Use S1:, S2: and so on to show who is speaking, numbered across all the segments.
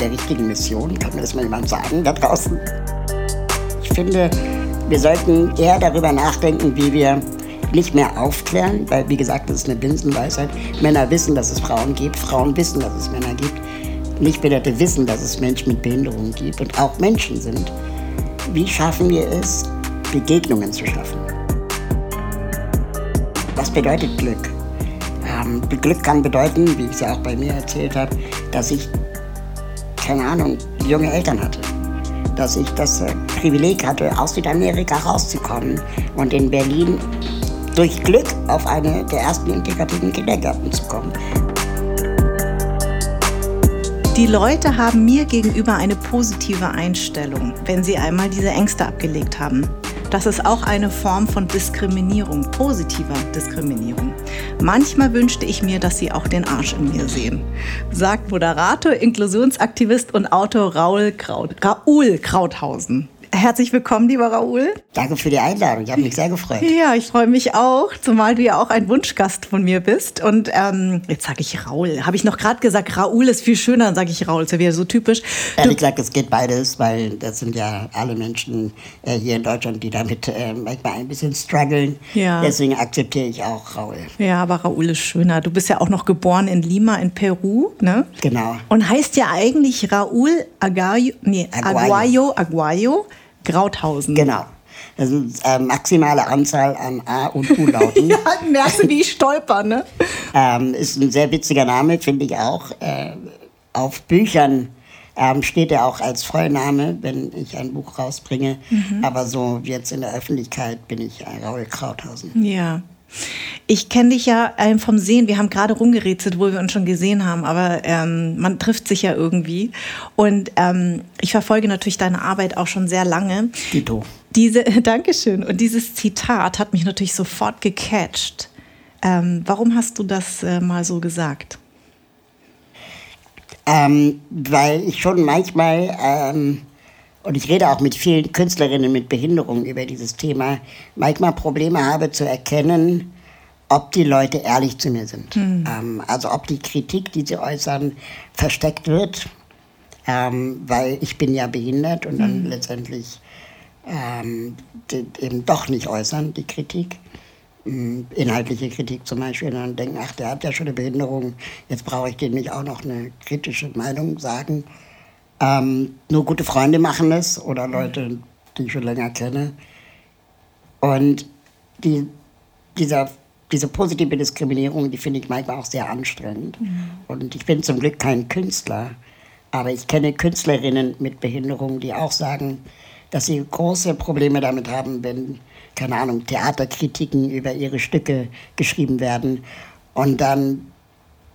S1: der richtigen Mission? Kann mir das mal jemand sagen da draußen? Ich finde, wir sollten eher darüber nachdenken, wie wir nicht mehr aufklären, weil wie gesagt, das ist eine Binsenweisheit. Männer wissen, dass es Frauen gibt, Frauen wissen, dass es Männer gibt. Nichtbehinderte wissen, dass es Menschen mit Behinderungen gibt und auch Menschen sind. Wie schaffen wir es, Begegnungen zu schaffen? Was bedeutet Glück? Ähm, Glück kann bedeuten, wie ich es ja auch bei mir erzählt habe, dass ich keine Ahnung, junge Eltern hatte. Dass ich das äh, Privileg hatte, aus Südamerika rauszukommen und in Berlin durch Glück auf eine der ersten integrativen Kindergärten zu kommen.
S2: Die Leute haben mir gegenüber eine positive Einstellung, wenn sie einmal diese Ängste abgelegt haben. Das ist auch eine Form von Diskriminierung, positiver Diskriminierung. Manchmal wünschte ich mir, dass sie auch den Arsch in mir sehen, sagt Moderator, Inklusionsaktivist und Autor Raul, Kraut, Raoul Krauthausen. Herzlich willkommen, lieber Raoul.
S1: Danke für die Einladung. Ich habe mich sehr gefreut.
S2: Ja, ich freue mich auch, zumal du ja auch ein Wunschgast von mir bist. Und ähm, jetzt sage ich Raoul. Habe ich noch gerade gesagt, Raoul ist viel schöner, dann sage ich Raoul. Das wäre so typisch.
S1: Ehrlich gesagt, es geht beides, weil das sind ja alle Menschen äh, hier in Deutschland, die damit äh, manchmal ein bisschen strugglen.
S2: Ja.
S1: Deswegen akzeptiere ich auch Raoul.
S2: Ja, aber Raoul ist schöner. Du bist ja auch noch geboren in Lima in Peru, ne?
S1: Genau.
S2: Und heißt ja eigentlich Raoul Agayo, nee, Aguayo, Aguayo Krauthausen.
S1: Genau. Das ist äh, maximale Anzahl an A- und U-Lauten.
S2: ja, merkst du, wie ich stolper, ne?
S1: ähm, ist ein sehr witziger Name, finde ich auch. Äh, auf Büchern ähm, steht er auch als Vollname, wenn ich ein Buch rausbringe.
S2: Mhm.
S1: Aber so jetzt in der Öffentlichkeit bin ich Raul Krauthausen.
S2: Ja. Ich kenne dich ja ähm, vom Sehen. Wir haben gerade rumgerätselt, wo wir uns schon gesehen haben, aber ähm, man trifft sich ja irgendwie. Und ähm, ich verfolge natürlich deine Arbeit auch schon sehr lange.
S1: Dito.
S2: Diese, Dankeschön. Und dieses Zitat hat mich natürlich sofort gecatcht. Ähm, warum hast du das äh, mal so gesagt?
S1: Ähm, weil ich schon manchmal, ähm, und ich rede auch mit vielen Künstlerinnen mit Behinderungen über dieses Thema, manchmal Probleme habe zu erkennen, ob die Leute ehrlich zu mir sind. Mhm. Ähm, also ob die Kritik, die sie äußern, versteckt wird, ähm, weil ich bin ja behindert und dann mhm. letztendlich ähm, eben doch nicht äußern, die Kritik. Mm, inhaltliche Kritik zum Beispiel, dann denken, ach, der hat ja schon eine Behinderung, jetzt brauche ich dem nicht auch noch eine kritische Meinung sagen. Ähm, nur gute Freunde machen es oder Leute, die ich schon länger kenne. Und die, dieser, diese positive Diskriminierung, die finde ich manchmal auch sehr anstrengend. Mhm. Und ich bin zum Glück kein Künstler, aber ich kenne Künstlerinnen mit Behinderung, die auch sagen, dass sie große Probleme damit haben, wenn keine Ahnung, Theaterkritiken über ihre Stücke geschrieben werden und dann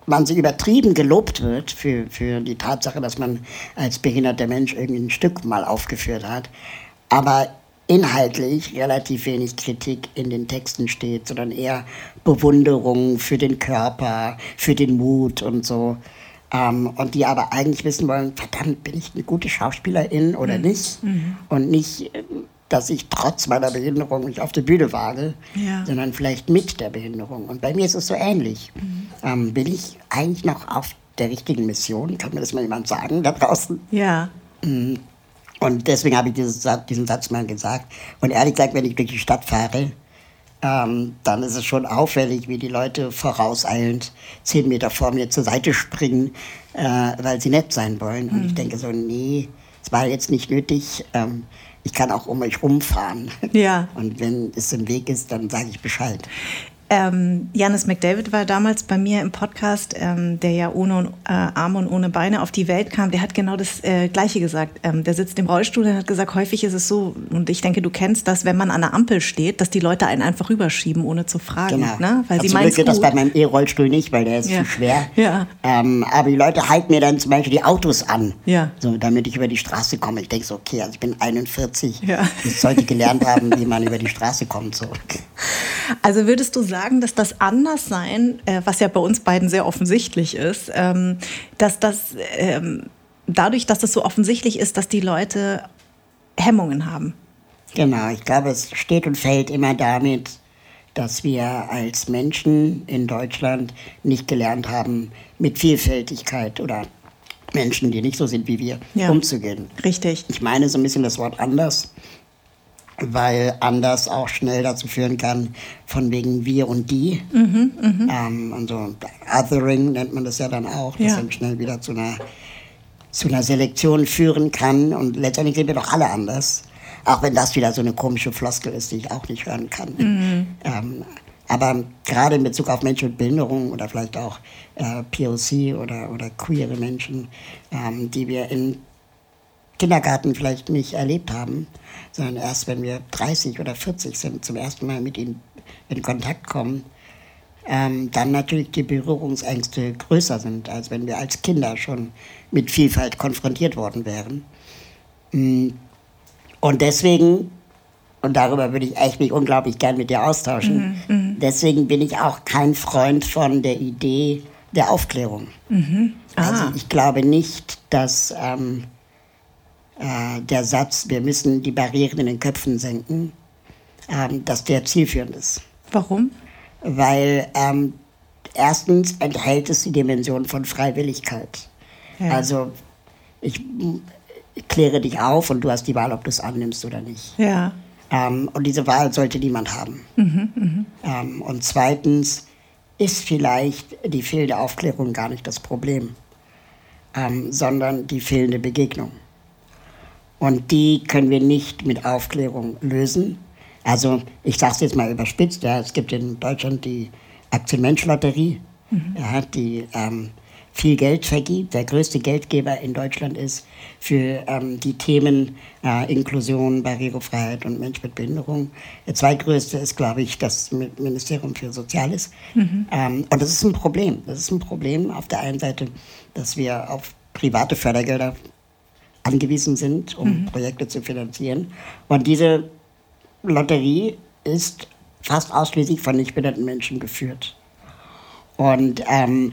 S1: man so übertrieben gelobt wird für, für die Tatsache, dass man als behinderter Mensch irgendwie ein Stück mal aufgeführt hat, aber inhaltlich relativ wenig Kritik in den Texten steht, sondern eher Bewunderung für den Körper, für den Mut und so. Ähm, und die aber eigentlich wissen wollen, verdammt, bin ich eine gute Schauspielerin oder mhm. nicht? Mhm. Und nicht, dass ich trotz meiner Behinderung nicht auf der Bühne wage, ja. sondern vielleicht mit der Behinderung. Und bei mir ist es so ähnlich. Mhm. Ähm, bin ich eigentlich noch auf der richtigen Mission? Kann mir das mal jemand sagen da draußen?
S2: Ja.
S1: Mhm. Und deswegen habe ich diesen Satz mal gesagt. Und ehrlich gesagt, wenn ich durch die Stadt fahre, ähm, dann ist es schon auffällig, wie die Leute vorauseilend zehn Meter vor mir zur Seite springen, äh, weil sie nett sein wollen. Und mhm. ich denke so, nee, es war jetzt nicht nötig. Ähm, ich kann auch um euch rumfahren.
S2: Ja.
S1: Und wenn es im Weg ist, dann sage ich Bescheid.
S2: Ähm, Janis McDavid war damals bei mir im Podcast, ähm, der ja ohne äh, Arme und ohne Beine auf die Welt kam. Der hat genau das äh, Gleiche gesagt. Ähm, der sitzt im Rollstuhl und hat gesagt, häufig ist es so, und ich denke, du kennst das, wenn man an der Ampel steht, dass die Leute einen einfach rüberschieben, ohne zu fragen.
S1: Genau.
S2: Ne?
S1: Weil sie meinen geht das bei meinem E-Rollstuhl nicht, weil der ist ja. zu schwer.
S2: Ja.
S1: Ähm, aber die Leute halten mir dann zum Beispiel die Autos an,
S2: ja.
S1: so, damit ich über die Straße komme. Ich denke so, okay, also ich bin 41, ja. ich sollte gelernt haben, wie man über die Straße kommt. So.
S2: Also würdest du sagen, dass das Anderssein, äh, was ja bei uns beiden sehr offensichtlich ist, ähm, dass das ähm, dadurch, dass es so offensichtlich ist, dass die Leute Hemmungen haben?
S1: Genau, ich glaube, es steht und fällt immer damit, dass wir als Menschen in Deutschland nicht gelernt haben, mit Vielfältigkeit oder Menschen, die nicht so sind wie wir, ja, umzugehen.
S2: Richtig.
S1: Ich meine so ein bisschen das Wort anders weil anders auch schnell dazu führen kann, von wegen wir und die. Mhm, mh. ähm, und so Othering nennt man das ja dann auch, das ja. dann schnell wieder zu einer, zu einer Selektion führen kann. Und letztendlich sind wir doch alle anders. Auch wenn das wieder so eine komische Floskel ist, die ich auch nicht hören kann. Mhm. Ähm, aber gerade in Bezug auf Menschen mit Behinderung oder vielleicht auch äh, POC oder, oder queere Menschen, ähm, die wir in Kindergarten vielleicht nicht erlebt haben, sondern erst wenn wir 30 oder 40 sind, zum ersten Mal mit ihnen in Kontakt kommen, ähm, dann natürlich die Berührungsängste größer sind, als wenn wir als Kinder schon mit Vielfalt konfrontiert worden wären. Mm. Und deswegen, und darüber würde ich echt mich unglaublich gern mit dir austauschen, mhm, mhm, deswegen bin ich auch kein Freund von der Idee der Aufklärung. Mhm. Ah. Also ich glaube nicht, dass ähm, äh, der Satz, wir müssen die Barrieren in den Köpfen senken, ähm, dass der zielführend ist.
S2: Warum?
S1: Weil ähm, erstens enthält es die Dimension von Freiwilligkeit. Ja. Also ich, ich, kläre dich auf und du hast die Wahl, ob du es annimmst oder nicht.
S2: Ja.
S1: Ähm, und diese Wahl sollte niemand haben. Mhm, mh. ähm, und zweitens ist vielleicht die fehlende Aufklärung gar nicht das Problem, ähm, sondern die fehlende Begegnung. Und die können wir nicht mit Aufklärung lösen. Also ich sage es jetzt mal überspitzt, ja, es gibt in Deutschland die Aktienmensch-Lotterie, mhm. ja, die ähm, viel Geld vergibt, der größte Geldgeber in Deutschland ist für ähm, die Themen äh, Inklusion, Barrierefreiheit und Mensch mit Behinderung. Der zweitgrößte ist, glaube ich, das Ministerium für Soziales. Mhm. Ähm, und das ist ein Problem. Das ist ein Problem auf der einen Seite, dass wir auf private Fördergelder angewiesen sind, um mhm. Projekte zu finanzieren. Und diese Lotterie ist fast ausschließlich von nichtbehinderten Menschen geführt. Und ähm,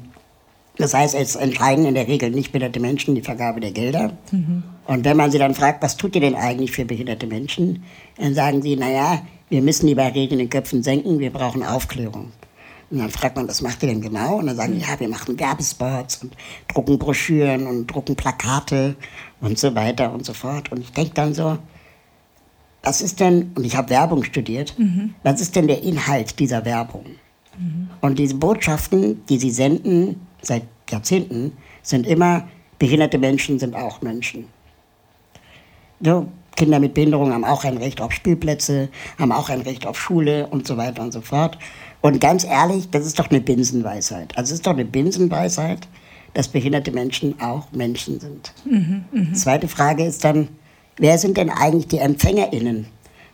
S1: das heißt, es entscheiden in der Regel nicht behinderte Menschen die Vergabe der Gelder. Mhm. Und wenn man sie dann fragt, was tut ihr denn eigentlich für behinderte Menschen, dann sagen sie, naja, wir müssen die Barrieren in den Köpfen senken, wir brauchen Aufklärung. Und dann fragt man, was macht ihr denn genau? Und dann sagen die, ja, wir machen Werbespots und drucken Broschüren und drucken Plakate und so weiter und so fort. Und ich denke dann so, was ist denn, und ich habe Werbung studiert, mhm. was ist denn der Inhalt dieser Werbung? Mhm. Und diese Botschaften, die sie senden seit Jahrzehnten, sind immer, behinderte Menschen sind auch Menschen. So, Kinder mit Behinderung haben auch ein Recht auf Spielplätze, haben auch ein Recht auf Schule und so weiter und so fort. Und ganz ehrlich, das ist doch eine Binsenweisheit. Also es ist doch eine Binsenweisheit, dass behinderte Menschen auch Menschen sind. Mhm, mh. Zweite Frage ist dann, wer sind denn eigentlich die EmpfängerInnen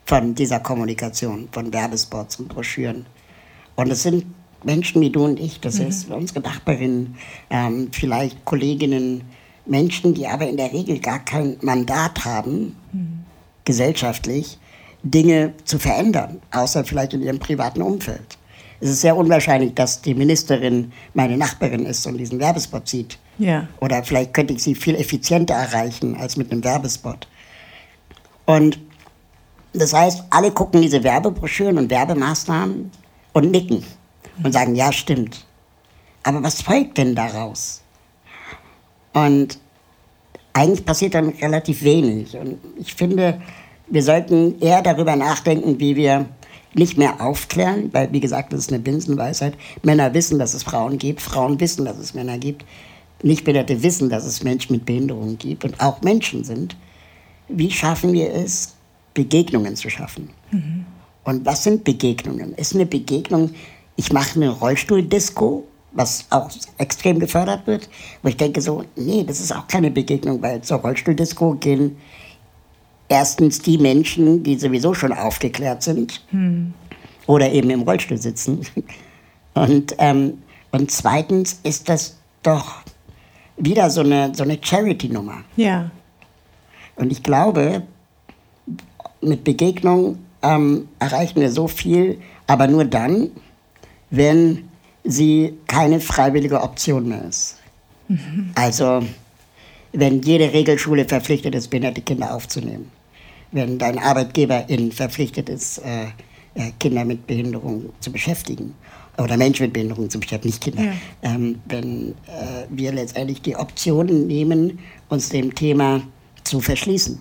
S1: von dieser Kommunikation, von Werbespots und Broschüren? Und es sind Menschen wie du und ich, das mhm. ist unsere Nachbarinnen, ähm, vielleicht Kolleginnen, Menschen, die aber in der Regel gar kein Mandat haben, mhm. gesellschaftlich, Dinge zu verändern, außer vielleicht in ihrem privaten Umfeld. Es ist sehr unwahrscheinlich, dass die Ministerin meine Nachbarin ist und diesen Werbespot sieht.
S2: Ja.
S1: Oder vielleicht könnte ich sie viel effizienter erreichen als mit einem Werbespot. Und das heißt, alle gucken diese Werbebroschüren und Werbemaßnahmen und nicken und sagen, ja, stimmt. Aber was folgt denn daraus? Und eigentlich passiert dann relativ wenig. Und ich finde, wir sollten eher darüber nachdenken, wie wir nicht mehr aufklären, weil wie gesagt, das ist eine Binsenweisheit. Männer wissen, dass es Frauen gibt, Frauen wissen, dass es Männer gibt. Nichtbehinderte wissen, dass es Menschen mit Behinderungen gibt und auch Menschen sind. Wie schaffen wir es, Begegnungen zu schaffen? Mhm. Und was sind Begegnungen? Ist eine Begegnung ich mache eine Rollstuhldisco, was auch extrem gefördert wird, wo ich denke so, nee, das ist auch keine Begegnung, weil zur Rollstuhldisco gehen erstens die Menschen, die sowieso schon aufgeklärt sind hm. oder eben im Rollstuhl sitzen. Und, ähm, und zweitens ist das doch wieder so eine, so eine Charity-Nummer.
S2: Ja.
S1: Und ich glaube, mit Begegnung ähm, erreichen wir so viel, aber nur dann, wenn sie keine freiwillige Option mehr ist. Mhm. Also, wenn jede Regelschule verpflichtet ist, behinderte Kinder aufzunehmen wenn dein Arbeitgeberin verpflichtet ist, äh, äh, Kinder mit Behinderung zu beschäftigen oder Menschen mit Behinderung zu beschäftigen, nicht Kinder. Ja. Ähm, wenn äh, wir letztendlich die Optionen nehmen, uns dem Thema zu verschließen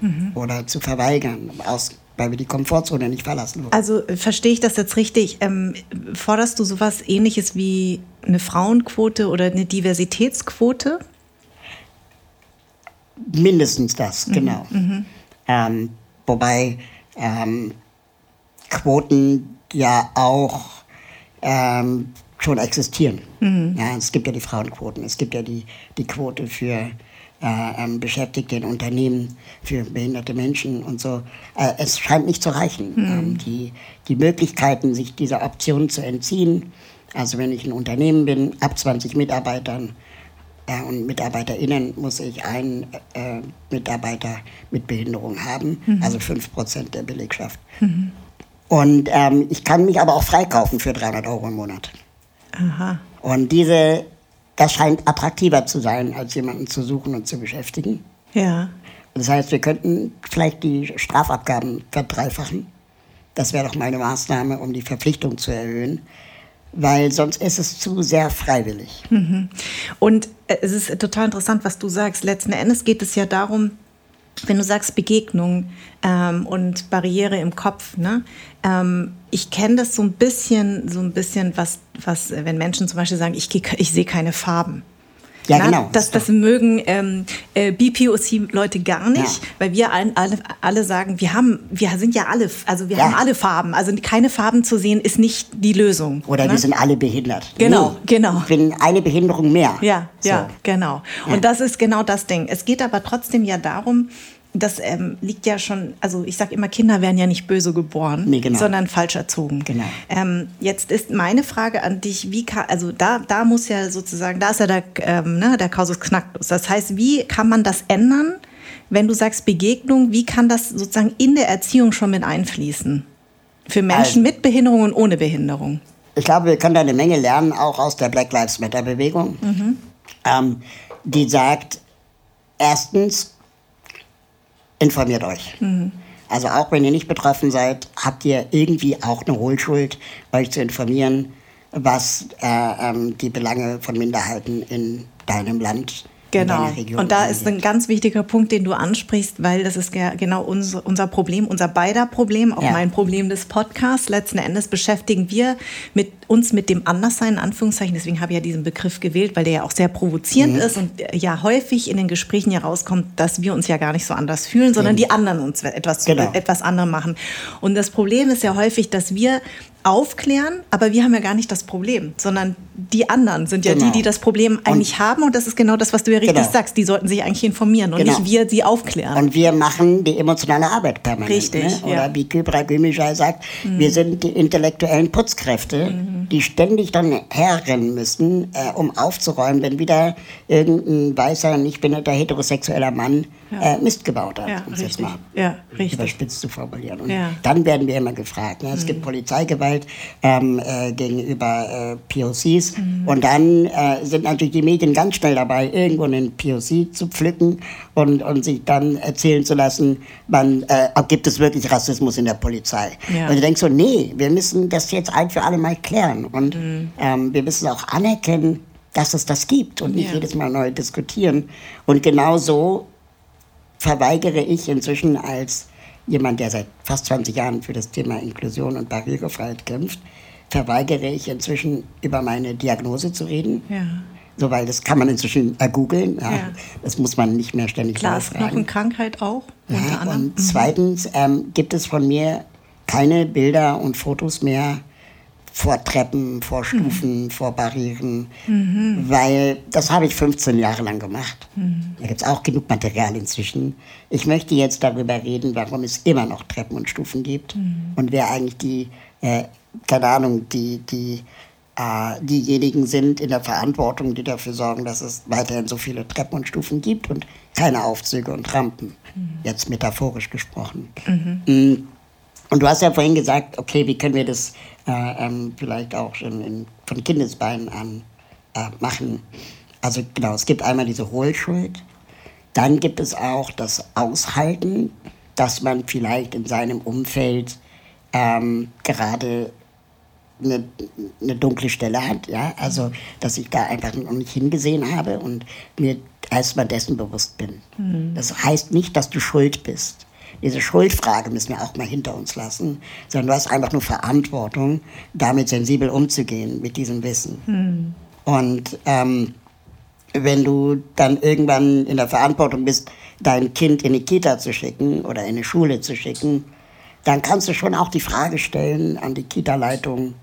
S1: mhm. oder zu verweigern, aus, weil wir die Komfortzone nicht verlassen wollen.
S2: Also äh, verstehe ich das jetzt richtig? Ähm, forderst du sowas ähnliches wie eine Frauenquote oder eine Diversitätsquote?
S1: Mindestens das, mhm. genau. Mhm. Ähm, wobei ähm, Quoten ja auch ähm, schon existieren. Mhm. Ja, es gibt ja die Frauenquoten, es gibt ja die, die Quote für äh, ähm, Beschäftigte in Unternehmen, für behinderte Menschen und so. Äh, es scheint nicht zu reichen. Mhm. Ähm, die, die Möglichkeiten, sich dieser Option zu entziehen, also wenn ich ein Unternehmen bin, ab 20 Mitarbeitern, und MitarbeiterInnen muss ich einen äh, Mitarbeiter mit Behinderung haben, mhm. also 5% der Belegschaft. Mhm. Und ähm, ich kann mich aber auch freikaufen für 300 Euro im Monat. Aha. Und diese, das scheint attraktiver zu sein, als jemanden zu suchen und zu beschäftigen.
S2: Ja.
S1: Das heißt, wir könnten vielleicht die Strafabgaben verdreifachen. Das wäre doch meine Maßnahme, um die Verpflichtung zu erhöhen weil sonst ist es zu sehr freiwillig.
S2: Mhm. Und äh, es ist total interessant, was du sagst. Letzten Endes geht es ja darum, wenn du sagst Begegnung ähm, und Barriere im Kopf, ne? Ähm, ich kenne das so ein bisschen, so ein bisschen, was, was, wenn Menschen zum Beispiel sagen, ich, ich sehe keine Farben.
S1: Ja, Na, genau.
S2: Das, das mögen ähm, äh, BPOC-Leute gar nicht, ja. weil wir alle, alle sagen, wir haben, wir sind ja alle, also wir ja. haben alle Farben. Also keine Farben zu sehen ist nicht die Lösung.
S1: Oder ne? wir sind alle behindert.
S2: Genau, nee, genau.
S1: Ich bin eine Behinderung mehr.
S2: Ja, so. ja, genau. Und das ist genau das Ding. Es geht aber trotzdem ja darum, das ähm, liegt ja schon, also ich sage immer, Kinder werden ja nicht böse geboren, nee, genau. sondern falsch erzogen.
S1: Genau.
S2: Ähm, jetzt ist meine Frage an dich, wie kann, also da, da muss ja sozusagen, da ist ja der, ähm, ne, der Kausus Knacktus. Das heißt, wie kann man das ändern, wenn du sagst Begegnung, wie kann das sozusagen in der Erziehung schon mit einfließen? Für Menschen also, mit Behinderung und ohne Behinderung?
S1: Ich glaube, wir können da eine Menge lernen, auch aus der Black Lives Matter Bewegung, mhm. Ähm, die sagt, erstens, informiert euch. Mhm. Also auch wenn ihr nicht betroffen seid, habt ihr irgendwie auch eine Hohlschuld, euch zu informieren, was äh, ähm, die Belange von Minderheiten in deinem Land
S2: Genau. Und da ist ein ganz wichtiger Punkt, den du ansprichst, weil das ist genau unser, unser Problem, unser beider Problem, auch ja. mein Problem des Podcasts. Letzten Endes beschäftigen wir mit uns mit dem Anderssein, in Anführungszeichen. Deswegen habe ich ja diesen Begriff gewählt, weil der ja auch sehr provozierend mhm. ist und ja häufig in den Gesprächen herauskommt, dass wir uns ja gar nicht so anders fühlen, sondern mhm. die anderen uns etwas, genau. etwas anderem machen. Und das Problem ist ja häufig, dass wir aufklären, aber wir haben ja gar nicht das Problem, sondern die anderen sind ja genau. die, die das Problem eigentlich und haben. Und das ist genau das, was du ja richtig genau. sagst. Die sollten sich eigentlich informieren und genau. nicht wir sie aufklären.
S1: Und wir machen die emotionale Arbeit permanent.
S2: Richtig. Ne?
S1: Oder ja. wie Kybra Gümüşay sagt, mhm. wir sind die intellektuellen Putzkräfte, mhm. die ständig dann herrennen müssen, äh, um aufzuräumen, wenn wieder irgendein weißer, nicht behinderter, heterosexueller Mann. Äh, Mist gebaut hat.
S2: Ja, um richtig. mal ja, richtig.
S1: überspitzt zu formulieren. Und dann werden wir immer gefragt. Ne? Es mhm. gibt Polizeigewalt Gewalt ähm, äh, gegenüber äh, POCs. Mhm. Und dann äh, sind natürlich die Medien ganz schnell dabei, irgendwo einen POC zu pflücken und, und sich dann erzählen zu lassen, man, äh, gibt es wirklich Rassismus in der Polizei. Ja. Und du denkst so, nee, wir müssen das jetzt ein für alle Mal klären. Und mhm. ähm, wir müssen auch anerkennen, dass es das gibt und nicht ja. jedes Mal neu diskutieren. Und genau so verweigere ich inzwischen als jemand, der seit fast 20 Jahren für das Thema Inklusion und Barrierefreiheit kämpft, verweigere ich inzwischen über meine Diagnose zu reden. Ja. So, weil das kann man inzwischen ergoogeln. Ja. ja. Das muss man nicht mehr ständig
S2: Glasknochenkrankheit auch.
S1: Unter anderem. Und mhm. zweitens ähm, gibt es von mir keine Bilder und Fotos mehr vor Treppen, vor Stufen, mhm. vor Barrieren, mhm. weil das habe ich 15 Jahre lang gemacht. Mhm. Da gibt es auch genug Material inzwischen. Ich möchte jetzt darüber reden, warum es immer noch Treppen und Stufen gibt mhm. und wer eigentlich die, äh, keine Ahnung, die, die, äh, diejenigen sind in der Verantwortung, die dafür sorgen, dass es weiterhin so viele Treppen und Stufen gibt und keine Aufzüge und Rampen, mhm. jetzt metaphorisch gesprochen. Mhm. Mm. Und du hast ja vorhin gesagt, okay, wie können wir das äh, ähm, vielleicht auch schon in, von Kindesbeinen an äh, machen. Also genau, es gibt einmal diese Hohlschuld, dann gibt es auch das Aushalten, dass man vielleicht in seinem Umfeld ähm, gerade eine, eine, dunkle Stelle hat, ja, also dass ich da einfach noch nicht hingesehen habe und mir erstmal dessen bewusst bin. Mhm. Das heißt nicht, dass du schuld bist diese Schuldfrage müssen wir auch mal hinter uns lassen, sondern du hast einfach nur Verantwortung, damit sensibel umzugehen mit diesem Wissen. Hm. Und ähm, wenn du dann irgendwann in der Verantwortung bist, dein Kind in die Kita zu schicken oder in eine Schule zu schicken, dann kannst du schon auch die Frage stellen an die Kita-Leitung,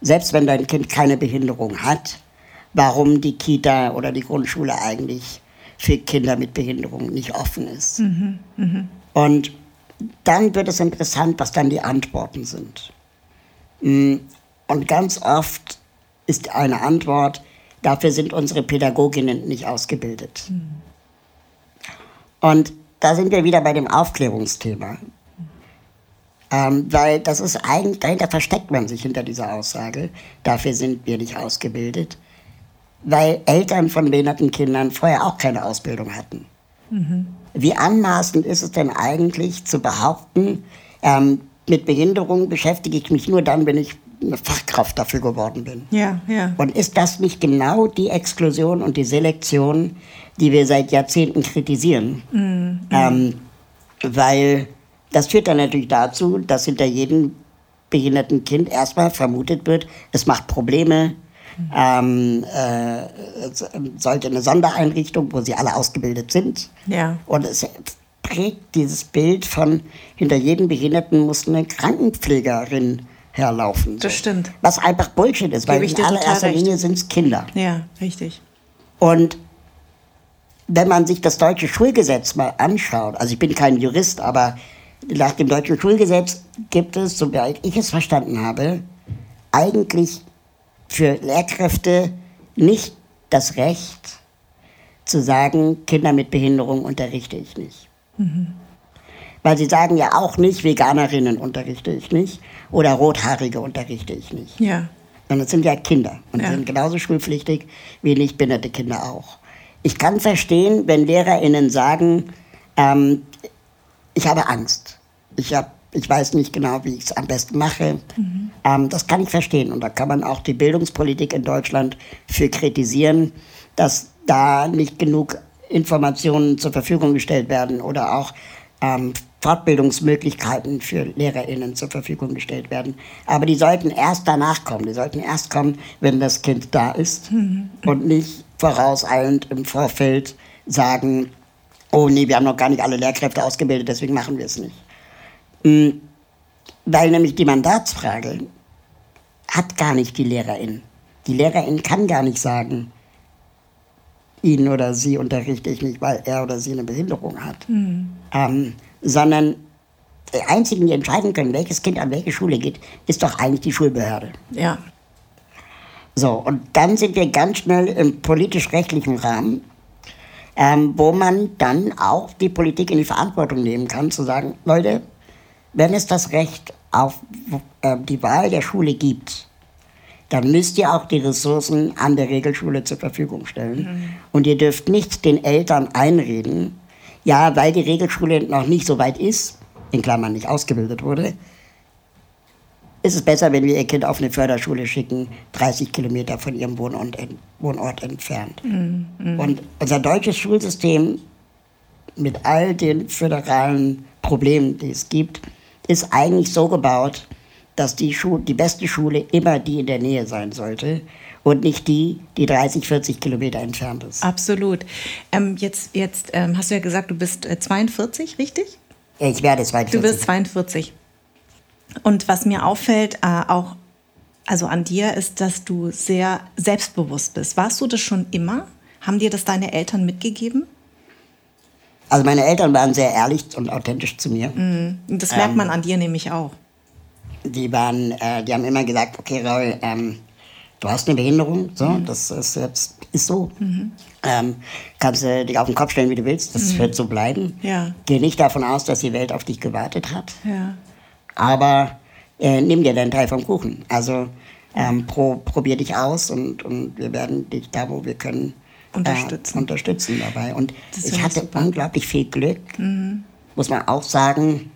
S1: selbst wenn dein Kind keine Behinderung hat, warum die Kita oder die Grundschule eigentlich für Kinder mit Behinderung nicht offen ist. Mhm, mh. Und dann wird es interessant, was dann die Antworten sind. Mm, und ganz oft ist eine Antwort, dafür sind unsere Pädagoginnen nicht ausgebildet. Mhm. Und da sind wir wieder bei dem Aufklärungsthema. Ähm, weil das ist eigentlich, dahinter versteckt man sich hinter dieser Aussage, dafür sind wir nicht ausgebildet. Weil Eltern von behinderten Kindern vorher auch keine Ausbildung hatten. Mhm. Wie anmaßend ist es denn eigentlich zu behaupten, ähm, mit Behinderung beschäftige ich mich nur dann, wenn ich eine Fachkraft dafür geworden bin.
S2: Ja, ja.
S1: Und ist das nicht genau die Exklusion und die Selektion, die wir seit Jahrzehnten kritisieren? Mhm. Ähm, weil das führt dann natürlich dazu, dass hinter jedem behinderten Kind erstmal vermutet wird, es macht Probleme, ähm, äh, sollte eine Sondereinrichtung, wo sie alle ausgebildet sind.
S2: Ja.
S1: Und es prägt dieses Bild von, hinter jedem Behinderten muss eine Krankenpflegerin herlaufen.
S2: Das stimmt.
S1: Was einfach Bullshit ist, weil in allererster Linie sind es Kinder.
S2: Ja, richtig.
S1: Und wenn man sich das deutsche Schulgesetz mal anschaut, also ich bin kein Jurist, aber nach dem deutschen Schulgesetz gibt es, soweit ich es verstanden habe, eigentlich für Lehrkräfte nicht das Recht zu sagen, Kinder mit Behinderung unterrichte ich nicht. Mhm. Weil sie sagen ja auch nicht, Veganerinnen unterrichte ich nicht oder Rothaarige unterrichte ich nicht.
S2: Ja.
S1: Sondern es sind ja Kinder und ja. sind genauso schulpflichtig wie nicht behinderte Kinder auch. Ich kann verstehen, wenn LehrerInnen sagen, ähm, ich habe Angst. Ich habe ich weiß nicht genau, wie ich es am besten mache. Mhm. Ähm, das kann ich verstehen. Und da kann man auch die Bildungspolitik in Deutschland für kritisieren, dass da nicht genug Informationen zur Verfügung gestellt werden oder auch ähm, Fortbildungsmöglichkeiten für LehrerInnen zur Verfügung gestellt werden. Aber die sollten erst danach kommen. Die sollten erst kommen, wenn das Kind da ist mhm. und nicht vorauseilend im Vorfeld sagen, oh nee, wir haben noch gar nicht alle Lehrkräfte ausgebildet, deswegen machen wir es nicht. Hm, weil nämlich die Mandatsfrage hat gar nicht die Lehrerin. Die Lehrerin kann gar nicht sagen, ihn oder sie unterrichte ich nicht, weil er oder sie eine Behinderung hat. Mhm. Ähm, sondern die einzigen, die entscheiden können, welches Kind an welche Schule geht, ist doch eigentlich die Schulbehörde.
S2: Ja.
S1: So, und dann sind wir ganz schnell im politisch-rechtlichen Rahmen, ähm, wo man dann auch die Politik in die Verantwortung nehmen kann, zu sagen, Leute, wenn es das Recht auf äh, die Wahl der Schule gibt, dann müsst ihr auch die Ressourcen an der Regelschule zur Verfügung stellen. Mhm. Und ihr dürft nicht den Eltern einreden, ja, weil die Regelschule noch nicht so weit ist, in Klammern nicht ausgebildet wurde, ist es besser, wenn wir ihr Kind auf eine Förderschule schicken, 30 Kilometer von ihrem Wohnort, Wohnort entfernt. Mhm. Und unser deutsches Schulsystem mit all den föderalen Problemen, die es gibt, ist eigentlich so gebaut, dass die, Schu die beste Schule immer die in der Nähe sein sollte und nicht die, die 30, 40 Kilometer entfernt ist.
S2: Absolut. Ähm, jetzt jetzt ähm, hast du ja gesagt, du bist äh, 42, richtig?
S1: Ich werde 42.
S2: Du bist 42. Und was mir auffällt, äh, auch also an dir, ist, dass du sehr selbstbewusst bist. Warst du das schon immer? Haben dir das deine Eltern mitgegeben?
S1: Also meine Eltern waren sehr ehrlich und authentisch zu mir.
S2: Mhm. Das merkt ähm, man an dir nämlich auch.
S1: Die waren, äh, die haben immer gesagt, okay, Raul, ähm, du hast eine Behinderung, so, mhm. das ist jetzt ist so. Mhm. Ähm, kannst du dich auf den Kopf stellen, wie du willst, das mhm. wird so bleiben. Ja. Geh nicht davon aus, dass die Welt auf dich gewartet hat. Ja. Aber äh, nimm dir deinen Teil vom Kuchen. Also ähm, pro, probier dich aus und, und wir werden dich da, wo wir können, unterstützen, äh, unterstützen dabei. Und ich hatte super. unglaublich viel Glück, mhm. muss man auch sagen.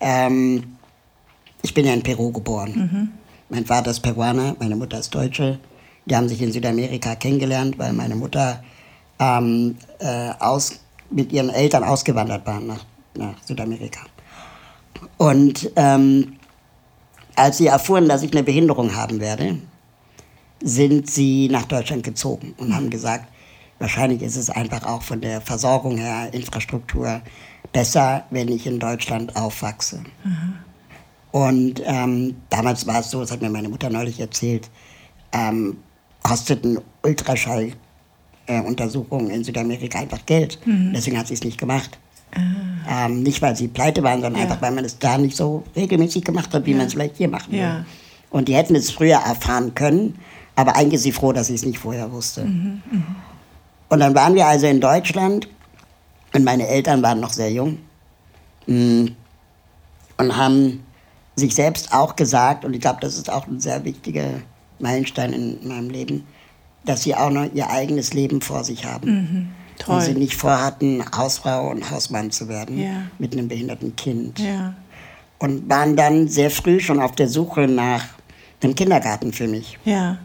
S1: Ähm, ich bin ja in Peru geboren. Mhm. Mein Vater ist Peruaner, meine Mutter ist Deutsche. Die haben sich in Südamerika kennengelernt, weil meine Mutter ähm, äh, aus, mit ihren Eltern ausgewandert war nach, nach Südamerika. Und ähm, als sie erfuhren, dass ich eine Behinderung haben werde, sind sie nach Deutschland gezogen und haben gesagt, wahrscheinlich ist es einfach auch von der Versorgung her, Infrastruktur besser, wenn ich in Deutschland aufwachse. Mhm. Und ähm, damals war es so, das hat mir meine Mutter neulich erzählt, ähm, kosteten Ultraschalluntersuchungen äh, in Südamerika einfach Geld. Mhm. Deswegen hat sie es nicht gemacht. Ah. Ähm, nicht, weil sie pleite waren, sondern ja. einfach, weil man es da nicht so regelmäßig gemacht hat, wie ja. man es vielleicht hier machen ja. will. Und die hätten es früher erfahren können, aber eigentlich ist sie froh, dass sie es nicht vorher wusste. Mhm, mh. Und dann waren wir also in Deutschland und meine Eltern waren noch sehr jung mm, und haben sich selbst auch gesagt, und ich glaube, das ist auch ein sehr wichtiger Meilenstein in meinem Leben, dass sie auch noch ihr eigenes Leben vor sich haben. Mhm. Toll. Und sie nicht vorhatten, Hausfrau und Hausmann zu werden ja. mit einem behinderten Kind. Ja. Und waren dann sehr früh schon auf der Suche nach einem Kindergarten für mich. Ja.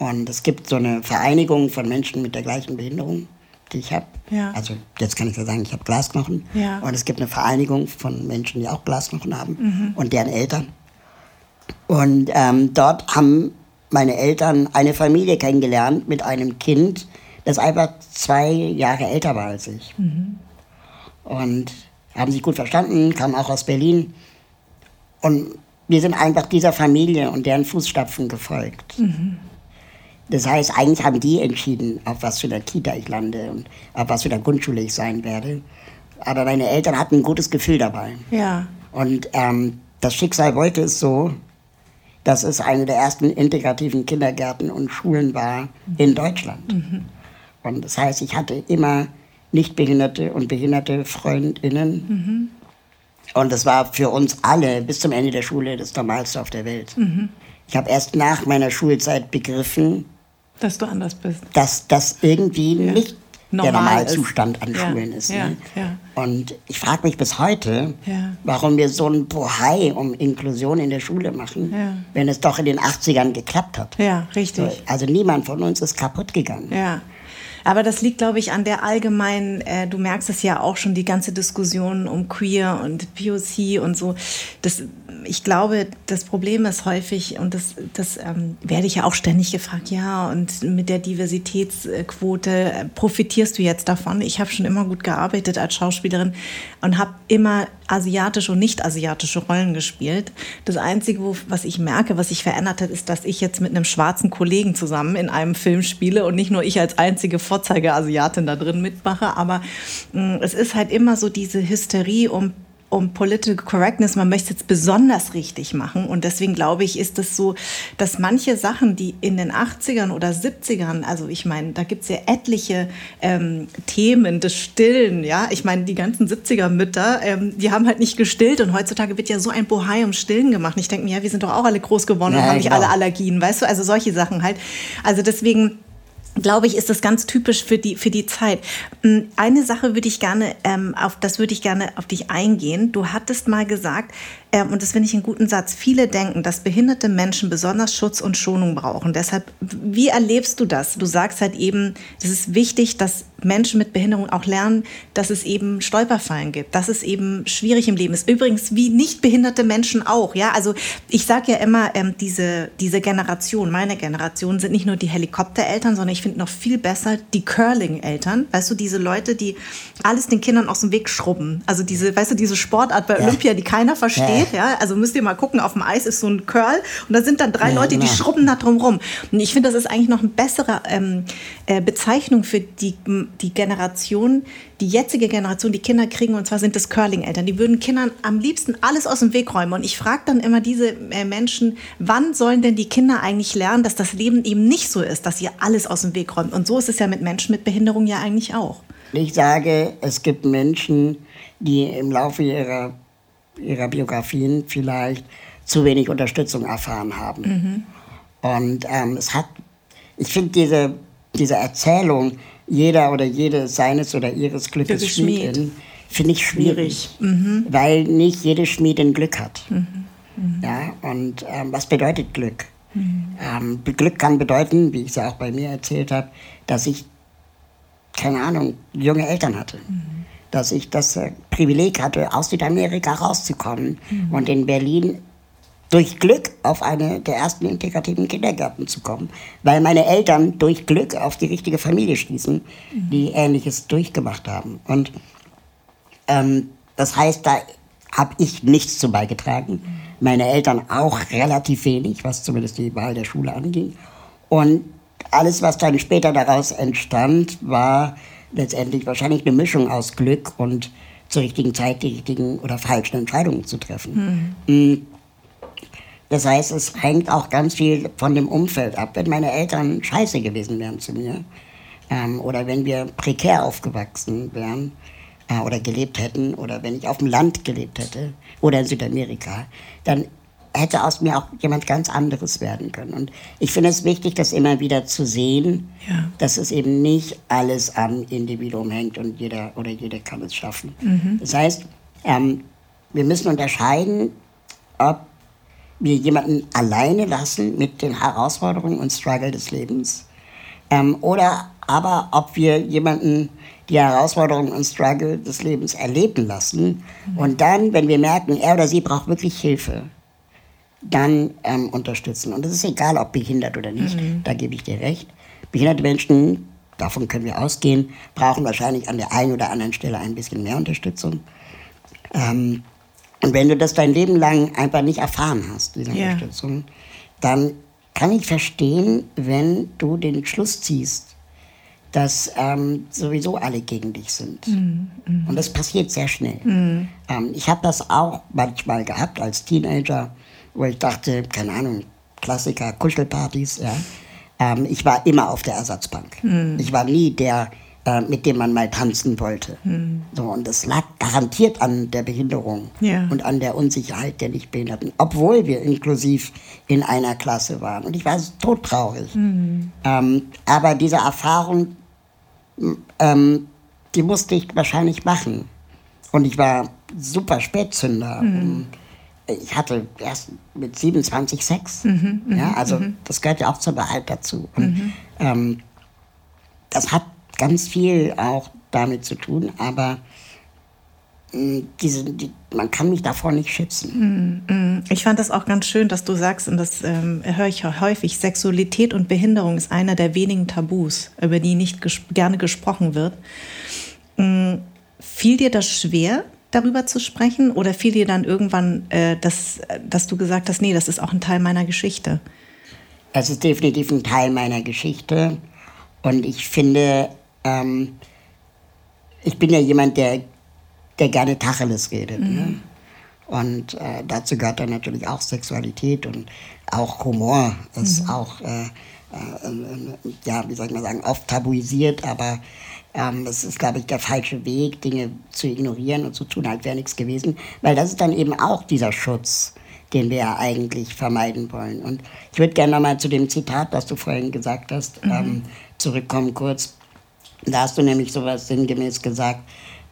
S1: Und es gibt so eine Vereinigung von Menschen mit der gleichen Behinderung, die ich habe. Ja. Also jetzt kann ich ja sagen, ich habe Glasknochen. Ja. Und es gibt eine Vereinigung von Menschen, die auch Glasknochen haben mhm. und deren Eltern. Und ähm, dort haben meine Eltern eine Familie kennengelernt mit einem Kind, das einfach zwei Jahre älter war als ich. Mhm. Und haben sich gut verstanden, kamen auch aus Berlin. Und wir sind einfach dieser Familie und deren Fußstapfen gefolgt. Mhm. Das heißt, eigentlich haben die entschieden, auf was für eine Kita ich lande und auf was für eine Grundschule ich sein werde. Aber meine Eltern hatten ein gutes Gefühl dabei. Ja. Und ähm, das Schicksal wollte es so, dass es eine der ersten integrativen Kindergärten und Schulen war in Deutschland. Mhm. Und das heißt, ich hatte immer Nichtbehinderte und behinderte Freundinnen. Mhm. Und das war für uns alle bis zum Ende der Schule das Normalste auf der Welt. Mhm. Ich habe erst nach meiner Schulzeit begriffen,
S2: dass du anders bist.
S1: Dass das irgendwie ja. nicht Normal der Normalzustand ist. an ja. Schulen ist. Ne? Und ich frage mich bis heute, warum wir so ein Bohai um Inklusion in der Schule machen, wenn es doch in den 80ern geklappt hat.
S2: Ja, richtig.
S1: Also niemand von uns ist kaputt gegangen.
S2: Ja. Aber das liegt, glaube ich, an der allgemeinen, äh, du merkst es ja auch schon, die ganze Diskussion um Queer und POC und so. Das, ich glaube, das Problem ist häufig, und das, das ähm, werde ich ja auch ständig gefragt, ja, und mit der Diversitätsquote äh, profitierst du jetzt davon? Ich habe schon immer gut gearbeitet als Schauspielerin und habe immer asiatische und nicht asiatische Rollen gespielt. Das Einzige, wo, was ich merke, was sich verändert hat, ist, dass ich jetzt mit einem schwarzen Kollegen zusammen in einem Film spiele und nicht nur ich als einzige Vorzeigeasiatin da drin mitmache. Aber mh, mm, es ist halt immer so diese Hysterie um um Political Correctness, man möchte es jetzt besonders richtig machen. Und deswegen glaube ich, ist es so, dass manche Sachen, die in den 80ern oder 70ern, also ich meine, da gibt es ja etliche ähm, Themen des Stillen, ja. Ich meine, die ganzen 70er-Mütter, ähm, die haben halt nicht gestillt und heutzutage wird ja so ein Bohai um Stillen gemacht. Und ich denke mir, ja, wir sind doch auch alle groß geworden ja, und haben nicht alle Allergien, weißt du? Also solche Sachen halt. Also deswegen glaube ich, ist das ganz typisch für die, für die Zeit. Hm, eine Sache würde ich gerne, ähm, auf das würde ich gerne auf dich eingehen. Du hattest mal gesagt, ähm, und das finde ich einen guten Satz, viele denken, dass behinderte Menschen besonders Schutz und Schonung brauchen. Deshalb, wie erlebst du das? Du sagst halt eben, es ist wichtig, dass Menschen mit Behinderung auch lernen, dass es eben Stolperfallen gibt, dass es eben schwierig im Leben ist. Übrigens, wie nicht behinderte Menschen auch. Ja, also ich sage ja immer, ähm, diese, diese Generation, meine Generation, sind nicht nur die Helikoptereltern, sondern ich finde noch viel besser die Curling-Eltern. Weißt du, diese Leute, die alles den Kindern aus dem Weg schrubben. Also diese, weißt du, diese Sportart bei Olympia, die keiner versteht steht. Ja. Also müsst ihr mal gucken, auf dem Eis ist so ein Curl und da sind dann drei ja, Leute, die schrubben da drum rum. Und ich finde, das ist eigentlich noch eine bessere ähm, äh, Bezeichnung für die, die Generation, die jetzige Generation, die Kinder kriegen, und zwar sind das Curling-Eltern. Die würden Kindern am liebsten alles aus dem Weg räumen. Und ich frage dann immer diese äh, Menschen, wann sollen denn die Kinder eigentlich lernen, dass das Leben eben nicht so ist, dass ihr alles aus dem Weg räumt. Und so ist es ja mit Menschen mit Behinderung ja eigentlich auch.
S1: Ich sage, es gibt Menschen, die im Laufe ihrer, ihrer Biografien vielleicht zu wenig Unterstützung erfahren haben. Mhm. Und ähm, es hat, ich finde diese, diese Erzählung, jeder oder jede seines oder ihres Glückes Schmiedin, finde ich schwierig. Mhm. weil nicht jede Schmiedin Glück hat. Mhm. Mhm. Ja, und ähm, was bedeutet Glück? Mhm. Ähm, Glück kann bedeuten, wie ich es auch bei mir erzählt habe, dass ich, keine Ahnung, junge Eltern hatte. Dass ich das äh, Privileg hatte, aus Südamerika rauszukommen mhm. und in Berlin durch Glück auf eine der ersten integrativen Kindergärten zu kommen, weil meine Eltern durch Glück auf die richtige Familie stießen, die mhm. Ähnliches durchgemacht haben. Und ähm, das heißt, da habe ich nichts zu beigetragen. Mhm. Meine Eltern auch relativ wenig, was zumindest die Wahl der Schule anging. Und alles, was dann später daraus entstand, war letztendlich wahrscheinlich eine Mischung aus Glück und zur richtigen Zeit die richtigen oder falschen Entscheidungen zu treffen. Mhm. Das heißt, es hängt auch ganz viel von dem Umfeld ab. Wenn meine Eltern scheiße gewesen wären zu mir ähm, oder wenn wir prekär aufgewachsen wären äh, oder gelebt hätten oder wenn ich auf dem Land gelebt hätte oder in Südamerika, dann hätte aus mir auch jemand ganz anderes werden können. Und ich finde es wichtig, das immer wieder zu sehen, ja. dass es eben nicht alles am Individuum hängt und jeder oder jede kann es schaffen. Mhm. Das heißt, ähm, wir müssen unterscheiden, ob wir jemanden alleine lassen mit den Herausforderungen und Struggle des Lebens. Ähm, oder aber ob wir jemanden die Herausforderungen und Struggle des Lebens erleben lassen mhm. und dann, wenn wir merken, er oder sie braucht wirklich Hilfe, dann ähm, unterstützen. Und es ist egal, ob behindert oder nicht, mhm. da gebe ich dir recht. Behinderte Menschen, davon können wir ausgehen, brauchen wahrscheinlich an der einen oder anderen Stelle ein bisschen mehr Unterstützung. Ähm, und wenn du das dein Leben lang einfach nicht erfahren hast, diese ja. Unterstützung, dann kann ich verstehen, wenn du den Schluss ziehst, dass ähm, sowieso alle gegen dich sind. Mm, mm. Und das passiert sehr schnell. Mm. Ähm, ich habe das auch manchmal gehabt als Teenager, wo ich dachte, keine Ahnung, Klassiker, Kuschelpartys. Ja. Ähm, ich war immer auf der Ersatzbank. Mm. Ich war nie der, äh, mit dem man mal tanzen wollte. Hm. So, und das lag garantiert an der Behinderung ja. und an der Unsicherheit der Nichtbehinderten, obwohl wir inklusiv in einer Klasse waren. Und ich war todtraurig. Hm. Ähm, aber diese Erfahrung, ähm, die musste ich wahrscheinlich machen. Und ich war super Spätzünder. Hm. Ich hatte erst mit 27 Sex. Mhm, mhm, ja, also mhm. das gehört ja auch zur Wahrheit dazu. Und mhm. ähm, das hat ganz viel auch damit zu tun, aber mm, diese, die, man kann mich davor nicht schützen.
S2: Mm, mm. Ich fand das auch ganz schön, dass du sagst, und das ähm, höre ich häufig, Sexualität und Behinderung ist einer der wenigen Tabus, über die nicht ges gerne gesprochen wird. Fiel dir das schwer, darüber zu sprechen? Oder fiel dir dann irgendwann, äh, dass, dass du gesagt hast, nee, das ist auch ein Teil meiner Geschichte?
S1: Es ist definitiv ein Teil meiner Geschichte. Und ich finde, ähm, ich bin ja jemand, der, der gerne Tacheles redet. Ne? Mhm. Ne? Und äh, dazu gehört dann natürlich auch Sexualität und auch Humor. Ist mhm. auch, äh, äh, ja, wie soll ich mal sagen, oft tabuisiert, aber ähm, es ist, glaube ich, der falsche Weg, Dinge zu ignorieren und zu tun, als wäre nichts gewesen. Weil das ist dann eben auch dieser Schutz, den wir ja eigentlich vermeiden wollen. Und ich würde gerne nochmal zu dem Zitat, das du vorhin gesagt hast, mhm. ähm, zurückkommen kurz. Da hast du nämlich sowas sinngemäß gesagt,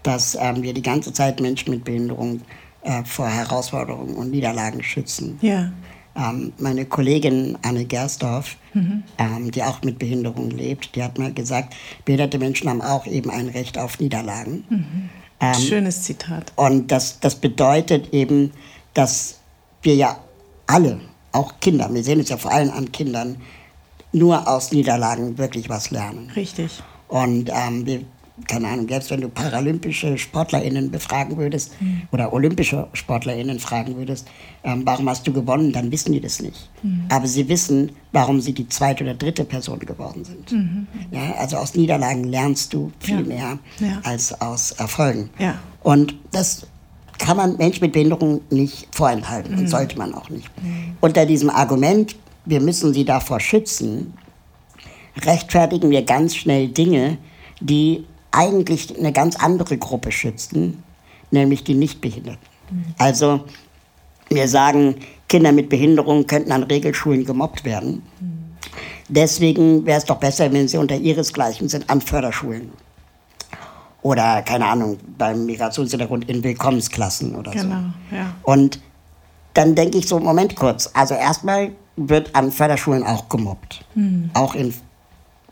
S1: dass ähm, wir die ganze Zeit Menschen mit Behinderung äh, vor Herausforderungen und Niederlagen schützen. Ja. Ähm, meine Kollegin Anne Gersdorf, mhm. ähm, die auch mit Behinderung lebt, die hat mal gesagt, behinderte Menschen haben auch eben ein Recht auf Niederlagen.
S2: Mhm. Ähm, Schönes Zitat.
S1: Und das, das bedeutet eben, dass wir ja alle, auch Kinder, wir sehen es ja vor allem an Kindern, nur aus Niederlagen wirklich was lernen.
S2: Richtig.
S1: Und ähm, wir, keine Ahnung, selbst wenn du paralympische SportlerInnen befragen würdest mhm. oder olympische SportlerInnen fragen würdest, ähm, warum hast du gewonnen, dann wissen die das nicht. Mhm. Aber sie wissen, warum sie die zweite oder dritte Person geworden sind. Mhm. Ja, also aus Niederlagen lernst du viel ja. mehr ja. als aus Erfolgen. Ja. Und das kann man Menschen mit Behinderung nicht vorenthalten und mhm. sollte man auch nicht. Unter diesem Argument, wir müssen sie davor schützen, rechtfertigen wir ganz schnell Dinge, die eigentlich eine ganz andere Gruppe schützen, nämlich die Nichtbehinderten. Also wir sagen, Kinder mit Behinderung könnten an Regelschulen gemobbt werden. Deswegen wäre es doch besser, wenn sie unter ihresgleichen sind an Förderschulen. Oder, keine Ahnung, beim Migrationshintergrund in Willkommensklassen oder genau, so. Ja. Und dann denke ich so, Moment kurz. Also erstmal wird an Förderschulen auch gemobbt. Mhm. Auch in,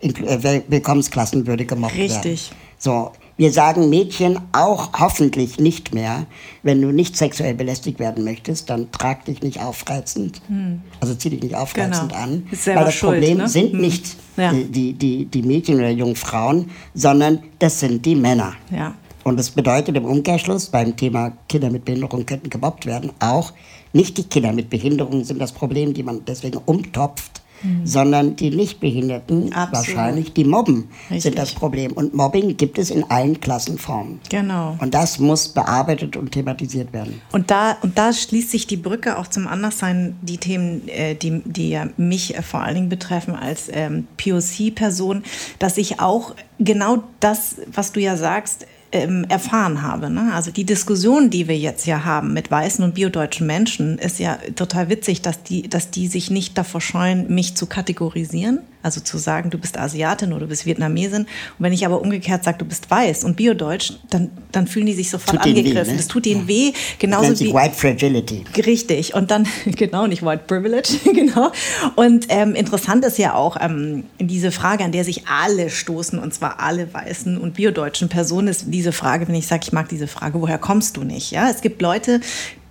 S1: in Willkommensklassen würde gemobbt
S2: Richtig.
S1: werden. Richtig. So, wir sagen Mädchen auch hoffentlich nicht mehr, wenn du nicht sexuell belästigt werden möchtest, dann trag dich nicht aufreizend. Hm. Also zieh dich nicht aufreizend genau. an. weil das schuld, Problem ne? sind hm. nicht ja. die, die, die Mädchen oder jungen Frauen, sondern das sind die Männer. Ja. Und das bedeutet im Umkehrschluss beim Thema Kinder mit Behinderung könnten gemobbt werden, auch nicht die Kinder mit Behinderung sind das Problem, die man deswegen umtopft, mhm. sondern die Nichtbehinderten, Absolut. wahrscheinlich die Mobben, Richtig. sind das Problem. Und Mobbing gibt es in allen Klassenformen.
S2: Genau.
S1: Und das muss bearbeitet und thematisiert werden.
S2: Und da, und da schließt sich die Brücke auch zum Anderssein, die Themen, äh, die, die ja mich äh, vor allen Dingen betreffen als ähm, POC-Person, dass ich auch genau das, was du ja sagst, ähm, erfahren habe. Ne? Also die Diskussion, die wir jetzt hier haben mit weißen und biodeutschen Menschen, ist ja total witzig, dass die, dass die sich nicht davor scheuen, mich zu kategorisieren also zu sagen, du bist Asiatin oder du bist Vietnamesin. Und wenn ich aber umgekehrt sage, du bist weiß und biodeutsch, dann, dann fühlen die sich sofort tut angegriffen. Weh, ne? Das tut ihnen ja. weh. Genauso wie
S1: White Fragility.
S2: Richtig. Und dann, genau, nicht White Privilege, genau. Und ähm, interessant ist ja auch ähm, diese Frage, an der sich alle stoßen, und zwar alle weißen und biodeutschen Personen, ist diese Frage, wenn ich sage, ich mag diese Frage, woher kommst du nicht? Ja, es gibt Leute,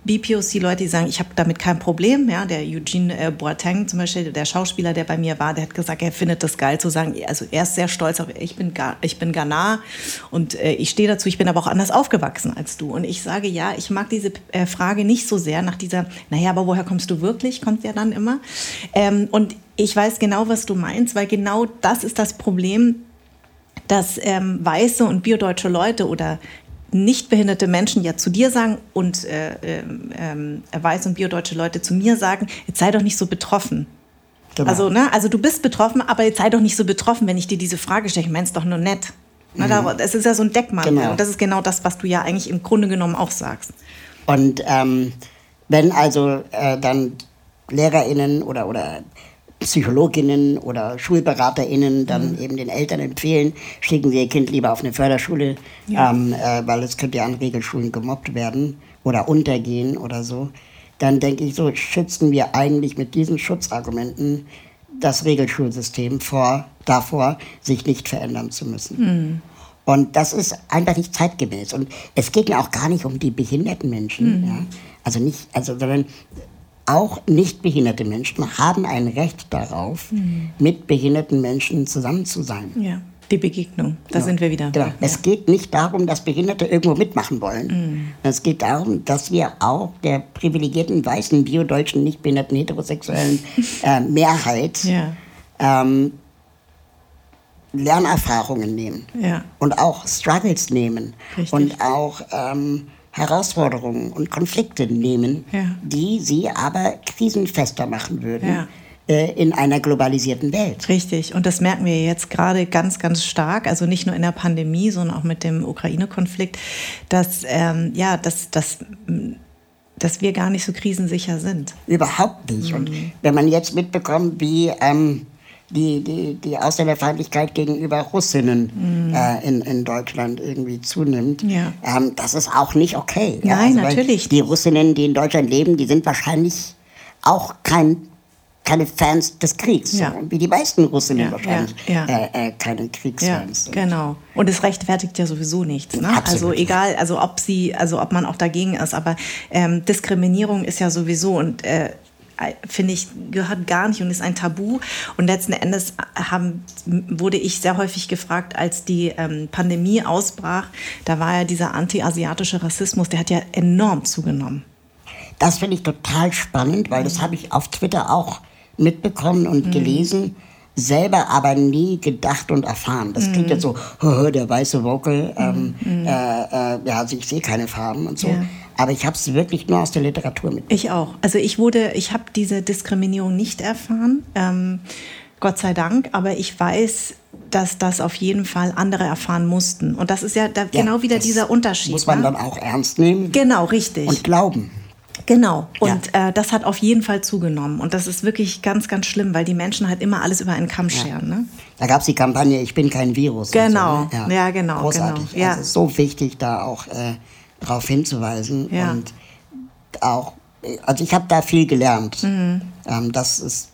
S2: BPOC-Leute, die sagen, ich habe damit kein Problem. Ja, der Eugene äh, Boateng zum Beispiel, der Schauspieler, der bei mir war, der hat gesagt, er findet das geil zu sagen. Also er ist sehr stolz auf, ich bin, ich bin Ghana und äh, ich stehe dazu, ich bin aber auch anders aufgewachsen als du. Und ich sage, ja, ich mag diese äh, Frage nicht so sehr nach dieser, naja, aber woher kommst du wirklich, kommt ja dann immer. Ähm, und ich weiß genau, was du meinst, weil genau das ist das Problem, dass ähm, weiße und biodeutsche Leute oder nicht behinderte Menschen ja zu dir sagen und äh, äh, weiß und biodeutsche Leute zu mir sagen, jetzt sei doch nicht so betroffen. Genau. Also, ne, also du bist betroffen, aber jetzt sei doch nicht so betroffen, wenn ich dir diese Frage stelle. Ich meine es doch nur nett. Mhm. Das ist ja so ein Deckmantel. Genau. Und das ist genau das, was du ja eigentlich im Grunde genommen auch sagst.
S1: Und ähm, wenn also äh, dann LehrerInnen oder, oder Psychologinnen oder SchulberaterInnen dann mhm. eben den Eltern empfehlen, schicken sie ihr Kind lieber auf eine Förderschule, ja. ähm, äh, weil es könnte ja an Regelschulen gemobbt werden oder untergehen oder so. Dann denke ich so, schützen wir eigentlich mit diesen Schutzargumenten das Regelschulsystem vor, davor, sich nicht verändern zu müssen. Mhm. Und das ist einfach nicht zeitgemäß. Und es geht ja auch gar nicht um die behinderten Menschen. Mhm. Ja? Also nicht, also, sondern auch nicht behinderte Menschen haben ein Recht darauf, mhm. mit behinderten Menschen zusammen zu sein.
S2: Ja. Die Begegnung, da genau. sind wir wieder.
S1: Genau. Ja. Es geht nicht darum, dass Behinderte irgendwo mitmachen wollen. Mhm. Es geht darum, dass wir auch der privilegierten, weißen, biodeutschen, nicht behinderten, heterosexuellen äh, Mehrheit ja. ähm, Lernerfahrungen nehmen ja. und auch Struggles nehmen Richtig. und auch ähm, Herausforderungen und Konflikte nehmen, ja. die sie aber krisenfester machen würden. Ja äh, in einer globalisierten Welt.
S2: Richtig. Und das merken wir jetzt gerade ganz, ganz stark. Also nicht nur in der Pandemie, sondern auch mit dem Ukraine-Konflikt, dass, ähm, ja, dass, dass, dass wir gar nicht so krisensicher sind.
S1: Überhaupt nicht. Mhm. Und wenn man jetzt mitbekommt, wie ähm, die, die, die Ausländerfeindlichkeit gegenüber Russinnen mhm. äh, in, in Deutschland irgendwie zunimmt. Ja. Ähm, das ist auch nicht okay.
S2: Nein, also, natürlich.
S1: Die Russinnen, die in Deutschland leben, die sind wahrscheinlich auch kein, keine Fans des Kriegs. Ja. Wie die meisten Russinnen ja, wahrscheinlich äh, äh, keine Kriegsfans
S2: sind. Genau. Und es rechtfertigt ja sowieso nichts. Ne? Also egal, also ob sie, also ob man auch dagegen ist, aber ähm, Diskriminierung ist ja sowieso und äh, finde ich, gehört gar nicht und ist ein Tabu. Und letzten Endes haben, wurde ich sehr häufig gefragt, als die ähm, Pandemie ausbrach, da war ja dieser anti-asiatische Rassismus, der hat ja enorm zugenommen.
S1: Das finde ich total spannend, weil das habe ich auf Twitter auch mitbekommen und mhm. gelesen selber aber nie gedacht und erfahren. Das klingt jetzt so, der weiße Vocal, ähm, mm. äh, äh, ja, also ich sehe keine Farben und so. Ja. Aber ich habe es wirklich nur aus der Literatur mit.
S2: Ich auch. Also ich wurde, ich habe diese Diskriminierung nicht erfahren, ähm, Gott sei Dank, aber ich weiß, dass das auf jeden Fall andere erfahren mussten. Und das ist ja, da ja genau wieder dieser Unterschied.
S1: Muss man
S2: ne?
S1: dann auch ernst nehmen.
S2: Genau, richtig.
S1: Und glauben.
S2: Genau. Und ja. äh, das hat auf jeden Fall zugenommen. Und das ist wirklich ganz, ganz schlimm, weil die Menschen halt immer alles über einen Kamm scheren. Ja. Ne?
S1: Da gab es die Kampagne Ich bin kein Virus.
S2: Genau. So, ne? ja. ja. genau.
S1: Großartig.
S2: Genau.
S1: Also so wichtig, da auch äh, darauf hinzuweisen. Ja. Und auch, also ich habe da viel gelernt, mhm. ähm, dass es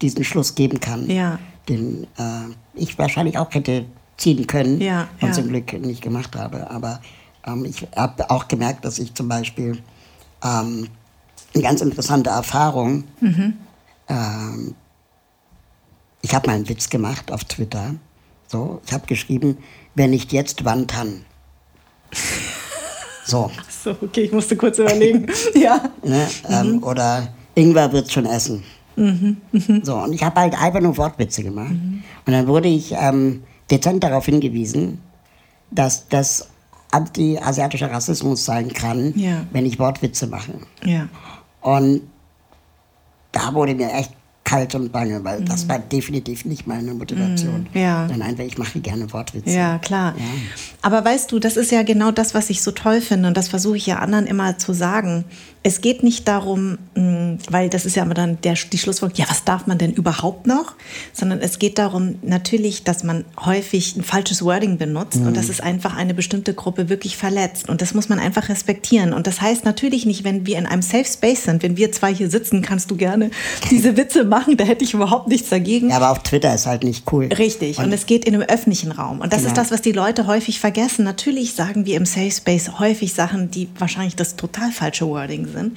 S1: diesen Schluss geben kann, ja. den äh, ich wahrscheinlich auch hätte ziehen können ja, und zum Glück nicht gemacht habe. Aber ähm, ich habe auch gemerkt, dass ich zum Beispiel ähm, eine ganz interessante Erfahrung. Mhm. Ähm, ich habe mal einen Witz gemacht auf Twitter. So, ich habe geschrieben, wer nicht jetzt, wann dann.
S2: So. Ach so, okay, ich musste kurz überlegen. ja.
S1: Ne, ähm, mhm. Oder Ingwer wird schon essen. Mhm. Mhm. So, und ich habe halt einfach nur Wortwitze gemacht. Mhm. Und dann wurde ich ähm, dezent darauf hingewiesen, dass das anti-asiatischer Rassismus sein kann, ja. wenn ich Wortwitze mache. Ja. Und da wurde mir echt kalt und bange, weil mhm. das war definitiv nicht meine Motivation. Mhm, ja. Dann einfach, ich mache gerne Wortwitze.
S2: Ja, klar. Ja. Aber weißt du, das ist ja genau das, was ich so toll finde und das versuche ich ja anderen immer zu sagen. Es geht nicht darum, mm, weil das ist ja immer dann der, die Schlussfolgerung, ja, was darf man denn überhaupt noch? Sondern es geht darum natürlich, dass man häufig ein falsches Wording benutzt mhm. und dass es einfach eine bestimmte Gruppe wirklich verletzt. Und das muss man einfach respektieren. Und das heißt natürlich nicht, wenn wir in einem Safe Space sind, wenn wir zwei hier sitzen, kannst du gerne diese Witze machen, da hätte ich überhaupt nichts dagegen.
S1: Ja, aber auf Twitter ist halt nicht cool.
S2: Richtig. Und, und es geht in einem öffentlichen Raum. Und das genau. ist das, was die Leute häufig vergessen. Natürlich sagen wir im Safe Space häufig Sachen, die wahrscheinlich das total falsche Wording sind sind.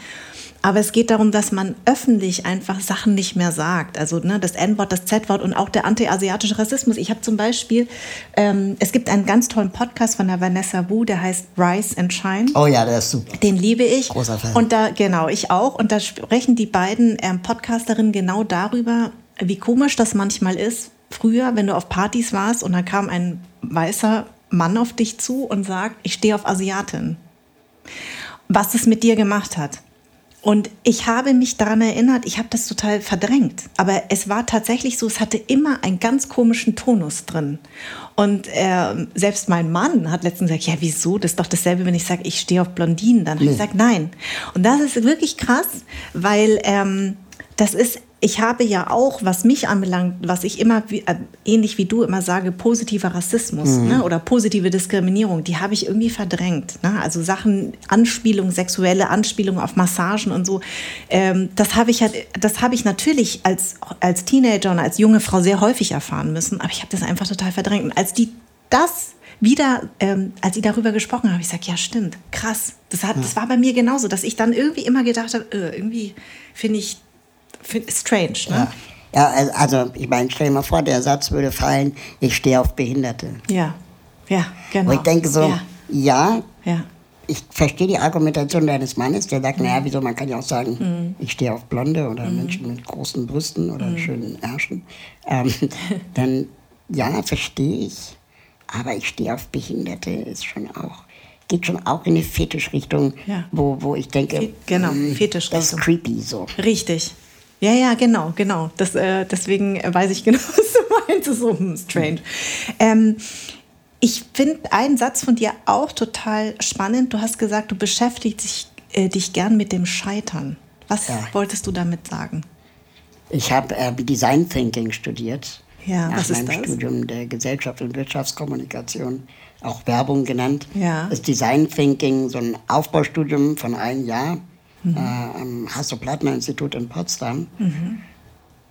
S2: Aber es geht darum, dass man öffentlich einfach Sachen nicht mehr sagt. Also ne, das N-Wort, das Z-Wort und auch der anti-asiatische Rassismus. Ich habe zum Beispiel, ähm, es gibt einen ganz tollen Podcast von der Vanessa Wu, der heißt Rise and Shine.
S1: Oh ja, der ist super.
S2: Den liebe ich.
S1: Großer Fan.
S2: Und da, genau, ich auch. Und da sprechen die beiden ähm, Podcasterinnen genau darüber, wie komisch das manchmal ist. Früher, wenn du auf Partys warst und da kam ein weißer Mann auf dich zu und sagt, ich stehe auf Asiatin was es mit dir gemacht hat. Und ich habe mich daran erinnert, ich habe das total verdrängt. Aber es war tatsächlich so, es hatte immer einen ganz komischen Tonus drin. Und äh, selbst mein Mann hat letztens gesagt, ja, wieso? Das ist doch dasselbe, wenn ich sage, ich stehe auf Blondinen. Dann nee. habe ich gesagt, nein. Und das ist wirklich krass, weil ähm, das ist ich habe ja auch, was mich anbelangt, was ich immer, äh, ähnlich wie du immer sage, positiver Rassismus mhm. ne, oder positive Diskriminierung, die habe ich irgendwie verdrängt. Ne? Also Sachen, Anspielungen, sexuelle Anspielungen auf Massagen und so, ähm, das habe ich halt, das habe ich natürlich als, als Teenager und als junge Frau sehr häufig erfahren müssen, aber ich habe das einfach total verdrängt. Und als die das wieder, ähm, als sie darüber gesprochen haben, habe ich gesagt, ja stimmt, krass. Das, hat, ja. das war bei mir genauso, dass ich dann irgendwie immer gedacht habe, äh, irgendwie finde ich strange, ne?
S1: Ja. Ja, also ich meine, stell dir mal vor, der Satz würde fallen, ich stehe auf Behinderte.
S2: Ja, ja, genau.
S1: Und ich denke so, ja, ja, ja. ich verstehe die Argumentation deines Mannes, der sagt, mhm. naja, wieso, man kann ja auch sagen, mhm. ich stehe auf Blonde oder mhm. Menschen mit großen Brüsten oder mhm. schönen Ärschen. Ähm, dann, ja, verstehe ich, aber ich stehe auf Behinderte, ist schon auch geht schon auch in eine Fetischrichtung, ja. wo, wo ich denke,
S2: genau, hm, Fetischrichtung.
S1: Das ist creepy so.
S2: Richtig. Ja, ja, genau, genau. Das, äh, deswegen weiß ich genau, was du meinst. So strange. Ähm, ich finde einen Satz von dir auch total spannend. Du hast gesagt, du beschäftigst dich, äh, dich gern mit dem Scheitern. Was ja. wolltest du damit sagen?
S1: Ich habe äh, Design Thinking studiert.
S2: Ja,
S1: nach meinem
S2: ist?
S1: Studium der Gesellschaft und Wirtschaftskommunikation, auch Werbung genannt.
S2: Ja.
S1: Das Design Thinking, so ein Aufbaustudium von einem Jahr mhm. äh, am Hasso-Plattner-Institut in Potsdam. Mhm.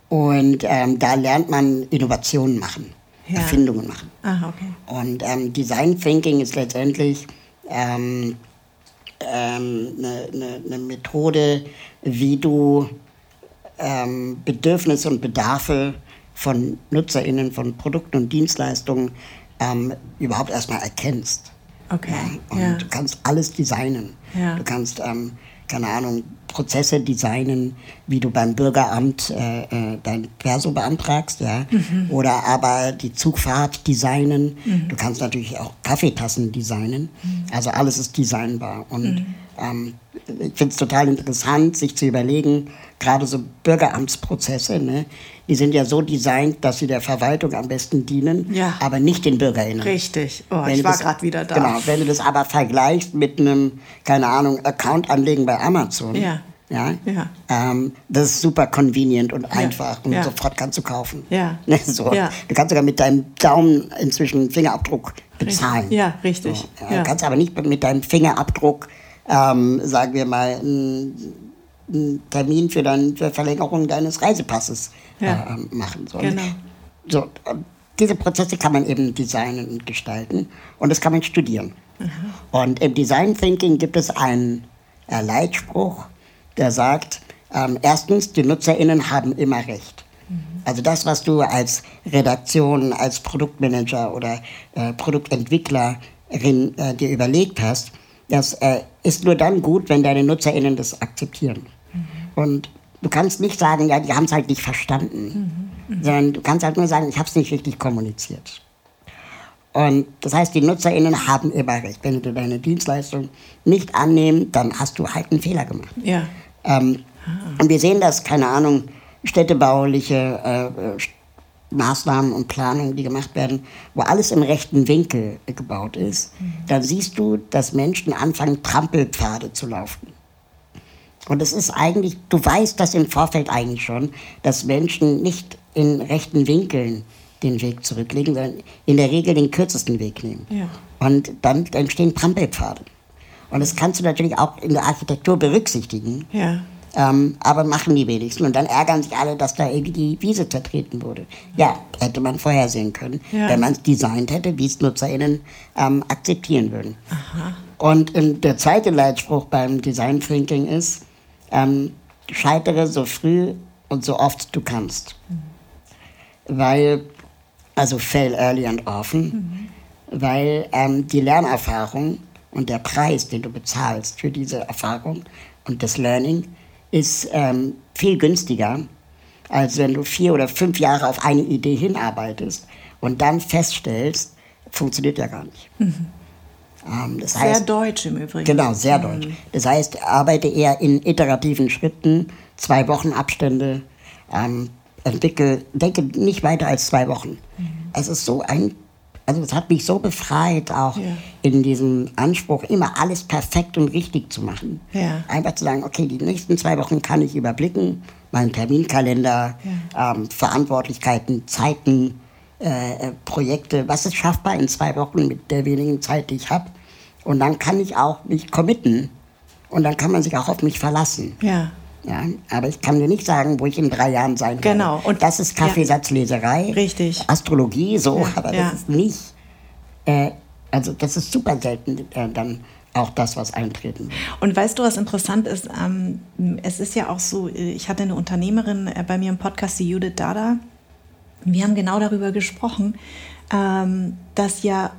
S1: Und ähm, da lernt man Innovationen machen, ja. Erfindungen machen.
S2: Ah, okay.
S1: Und ähm, Design Thinking ist letztendlich ähm, eine ähm, ne, ne Methode, wie du ähm, Bedürfnisse und Bedarfe von NutzerInnen von Produkten und Dienstleistungen ähm, überhaupt erstmal erkennst.
S2: Okay.
S1: Ja, und ja. du kannst alles designen. Ja. Du kannst, ähm, keine Ahnung, Prozesse designen, wie du beim Bürgeramt äh, äh, dein Perso beantragst, ja. Mhm. Oder aber die Zugfahrt designen. Mhm. Du kannst natürlich auch Kaffeetassen designen. Mhm. Also alles ist designbar. Und mhm. ähm, ich finde es total interessant, sich zu überlegen, gerade so Bürgeramtsprozesse, ne, die sind ja so designt, dass sie der Verwaltung am besten dienen, ja. aber nicht den BürgerInnen.
S2: Richtig. Oh, ich war gerade wieder da.
S1: Genau, wenn du das aber vergleichst mit einem, keine Ahnung, Account anlegen bei Amazon. Ja. Ja, ja. Ähm, das ist super convenient und einfach und sofort kannst du kaufen. Ja. Ne, so. ja. Du kannst sogar mit deinem Daumen inzwischen Fingerabdruck bezahlen.
S2: Ja, richtig.
S1: So. Ja, Du kannst aber nicht mit deinem Fingerabdruck, ähm, sagen wir mal, einen Termin für, für Verlängerung deines Reisepasses ja. äh, machen. So, genau. so, diese Prozesse kann man eben designen und gestalten und das kann man studieren. Aha. Und im Design Thinking gibt es einen äh, Leitspruch, der sagt, ähm, erstens, die NutzerInnen haben immer recht. Mhm. Also das, was du als Redaktion, als Produktmanager oder äh, Produktentwicklerin äh, dir überlegt hast, das äh, ist nur dann gut, wenn deine NutzerInnen das akzeptieren. Und du kannst nicht sagen, ja, die haben es halt nicht verstanden, mhm. Mhm. sondern du kannst halt nur sagen, ich habe es nicht richtig kommuniziert. Und das heißt, die NutzerInnen haben immer recht. Wenn du deine Dienstleistung nicht annehmen, dann hast du halt einen Fehler gemacht. Ja. Ähm, ah. Und wir sehen das, keine Ahnung, städtebauliche äh, Maßnahmen und Planungen, die gemacht werden, wo alles im rechten Winkel gebaut ist, mhm. dann siehst du, dass Menschen anfangen, Trampelpfade zu laufen. Und es ist eigentlich, du weißt das im Vorfeld eigentlich schon, dass Menschen nicht in rechten Winkeln den Weg zurücklegen, sondern in der Regel den kürzesten Weg nehmen. Ja. Und dann entstehen Trampelpfade. Und das kannst du natürlich auch in der Architektur berücksichtigen. Ja. Ähm, aber machen die wenigsten. Und dann ärgern sich alle, dass da irgendwie die Wiese zertreten wurde. Ja, hätte man vorhersehen können, ja. wenn man es designt hätte, wie es NutzerInnen ähm, akzeptieren würden. Aha. Und ähm, der zweite Leitspruch beim Design Thinking ist, ähm, scheitere so früh und so oft du kannst. Mhm. Weil, also fail early and often, mhm. weil ähm, die Lernerfahrung und der Preis, den du bezahlst für diese Erfahrung und das Learning, ist ähm, viel günstiger, als wenn du vier oder fünf Jahre auf eine Idee hinarbeitest und dann feststellst, funktioniert ja gar nicht. Mhm.
S2: Ähm, das sehr heißt, deutsch im Übrigen.
S1: Genau, sehr mhm. deutsch. Das heißt, arbeite eher in iterativen Schritten, zwei Wochen Abstände, ähm, entwickel, denke nicht weiter als zwei Wochen. Mhm. Es ist so ein also es hat mich so befreit, auch ja. in diesem Anspruch, immer alles perfekt und richtig zu machen. Ja. Einfach zu sagen, okay, die nächsten zwei Wochen kann ich überblicken, meinen Terminkalender, ja. ähm, Verantwortlichkeiten, Zeiten, äh, äh, Projekte, was ist schaffbar in zwei Wochen mit der wenigen Zeit, die ich habe. Und dann kann ich auch mich committen und dann kann man sich auch auf mich verlassen. Ja. Ja, aber ich kann dir nicht sagen, wo ich in drei Jahren sein werde. Genau. Und das ist Kaffeesatzleserei.
S2: Richtig.
S1: Astrologie, so, ja, aber das ist nicht. Äh, also, das ist super selten äh, dann auch das, was eintreten wird.
S2: Und weißt du, was interessant ist? Ähm, es ist ja auch so, äh, ich hatte eine Unternehmerin äh, bei mir im Podcast, die Judith Dada. Wir haben genau darüber gesprochen, ähm, dass ja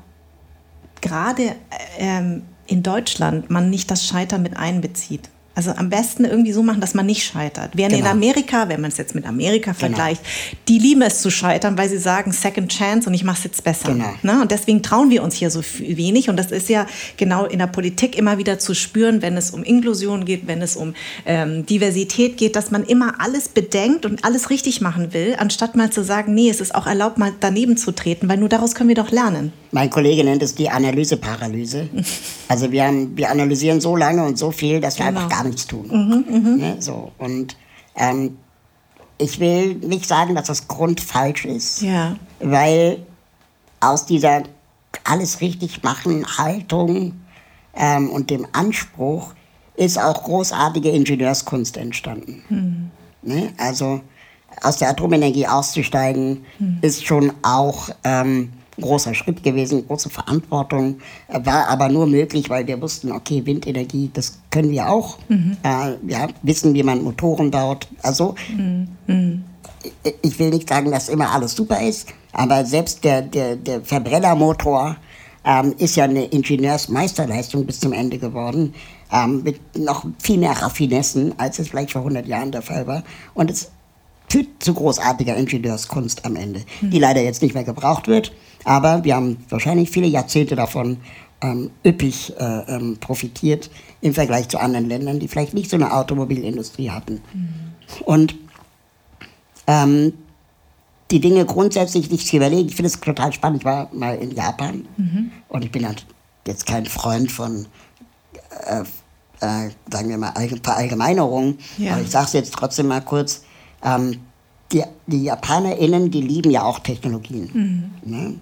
S2: gerade äh, ähm, in Deutschland man nicht das Scheitern mit einbezieht. Also am besten irgendwie so machen, dass man nicht scheitert. Während genau. in Amerika, wenn man es jetzt mit Amerika genau. vergleicht, die lieben es zu scheitern, weil sie sagen Second Chance und ich mache es jetzt besser. Genau. Ne? Und deswegen trauen wir uns hier so wenig. Und das ist ja genau in der Politik immer wieder zu spüren, wenn es um Inklusion geht, wenn es um ähm, Diversität geht, dass man immer alles bedenkt und alles richtig machen will, anstatt mal zu sagen, nee, es ist auch erlaubt, mal daneben zu treten, weil nur daraus können wir doch lernen.
S1: Mein Kollege nennt es die Analyseparalyse. Also wir, haben, wir analysieren so lange und so viel, dass wir genau. einfach gar nichts tun. Mhm, mh. ne, so. Und ähm, ich will nicht sagen, dass das grundfalsch ist, ja. weil aus dieser alles richtig machen Haltung ähm, und dem Anspruch ist auch großartige Ingenieurskunst entstanden. Mhm. Ne? Also aus der Atomenergie auszusteigen, mhm. ist schon auch ähm, ein großer Schritt gewesen, große Verantwortung, war aber nur möglich, weil wir wussten, okay, Windenergie, das können wir auch. Mhm. Äh, ja, wissen, wie man Motoren baut. Also, mhm. ich will nicht sagen, dass immer alles super ist, aber selbst der, der, der Verbrennermotor ähm, ist ja eine Ingenieursmeisterleistung bis zum Ende geworden, ähm, mit noch viel mehr Raffinessen, als es vielleicht vor 100 Jahren der Fall war. Und es führt zu großartiger Ingenieurskunst am Ende, die hm. leider jetzt nicht mehr gebraucht wird. Aber wir haben wahrscheinlich viele Jahrzehnte davon ähm, üppig äh, ähm, profitiert im Vergleich zu anderen Ländern, die vielleicht nicht so eine Automobilindustrie hatten. Mhm. Und ähm, die Dinge grundsätzlich nicht zu überlegen. Ich finde es total spannend. Ich war mal in Japan mhm. und ich bin jetzt kein Freund von, äh, äh, sagen wir mal, Verallgemeinerungen. Ja. Aber ich sage es jetzt trotzdem mal kurz. Ähm, die, die JapanerInnen, die lieben ja auch Technologien. Mhm. Ne?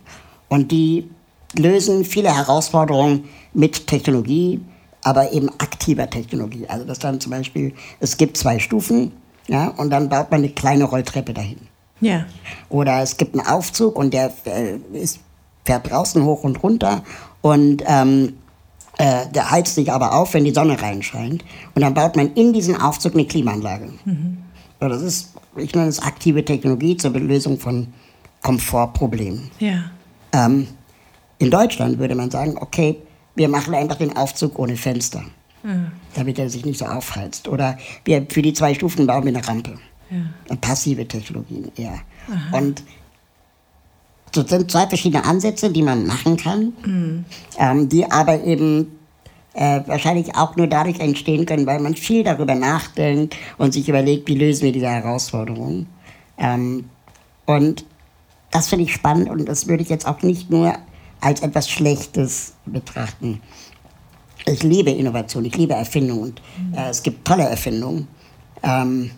S1: Und die lösen viele Herausforderungen mit Technologie, aber eben aktiver Technologie. Also das dann zum Beispiel, es gibt zwei Stufen, ja, und dann baut man eine kleine Rolltreppe dahin. Ja. Oder es gibt einen Aufzug und der äh, ist, fährt draußen hoch und runter und ähm, äh, der heizt sich aber auf, wenn die Sonne reinscheint. Und dann baut man in diesen Aufzug eine Klimaanlage. Mhm. So, das ist, ich nenne es aktive Technologie zur Lösung von Komfortproblemen. Ja. Ähm, in Deutschland würde man sagen, okay, wir machen einfach den Aufzug ohne Fenster, mhm. damit er sich nicht so aufheizt. Oder wir für die zwei Stufen bauen wir eine Rampe. Ja. Passive Technologien eher. Aha. Und das sind zwei verschiedene Ansätze, die man machen kann, mhm. ähm, die aber eben äh, wahrscheinlich auch nur dadurch entstehen können, weil man viel darüber nachdenkt und sich überlegt, wie lösen wir diese Herausforderungen. Ähm, und das finde ich spannend und das würde ich jetzt auch nicht nur als etwas Schlechtes betrachten. Ich liebe Innovation, ich liebe Erfindungen und äh, es gibt tolle Erfindungen. Ähm,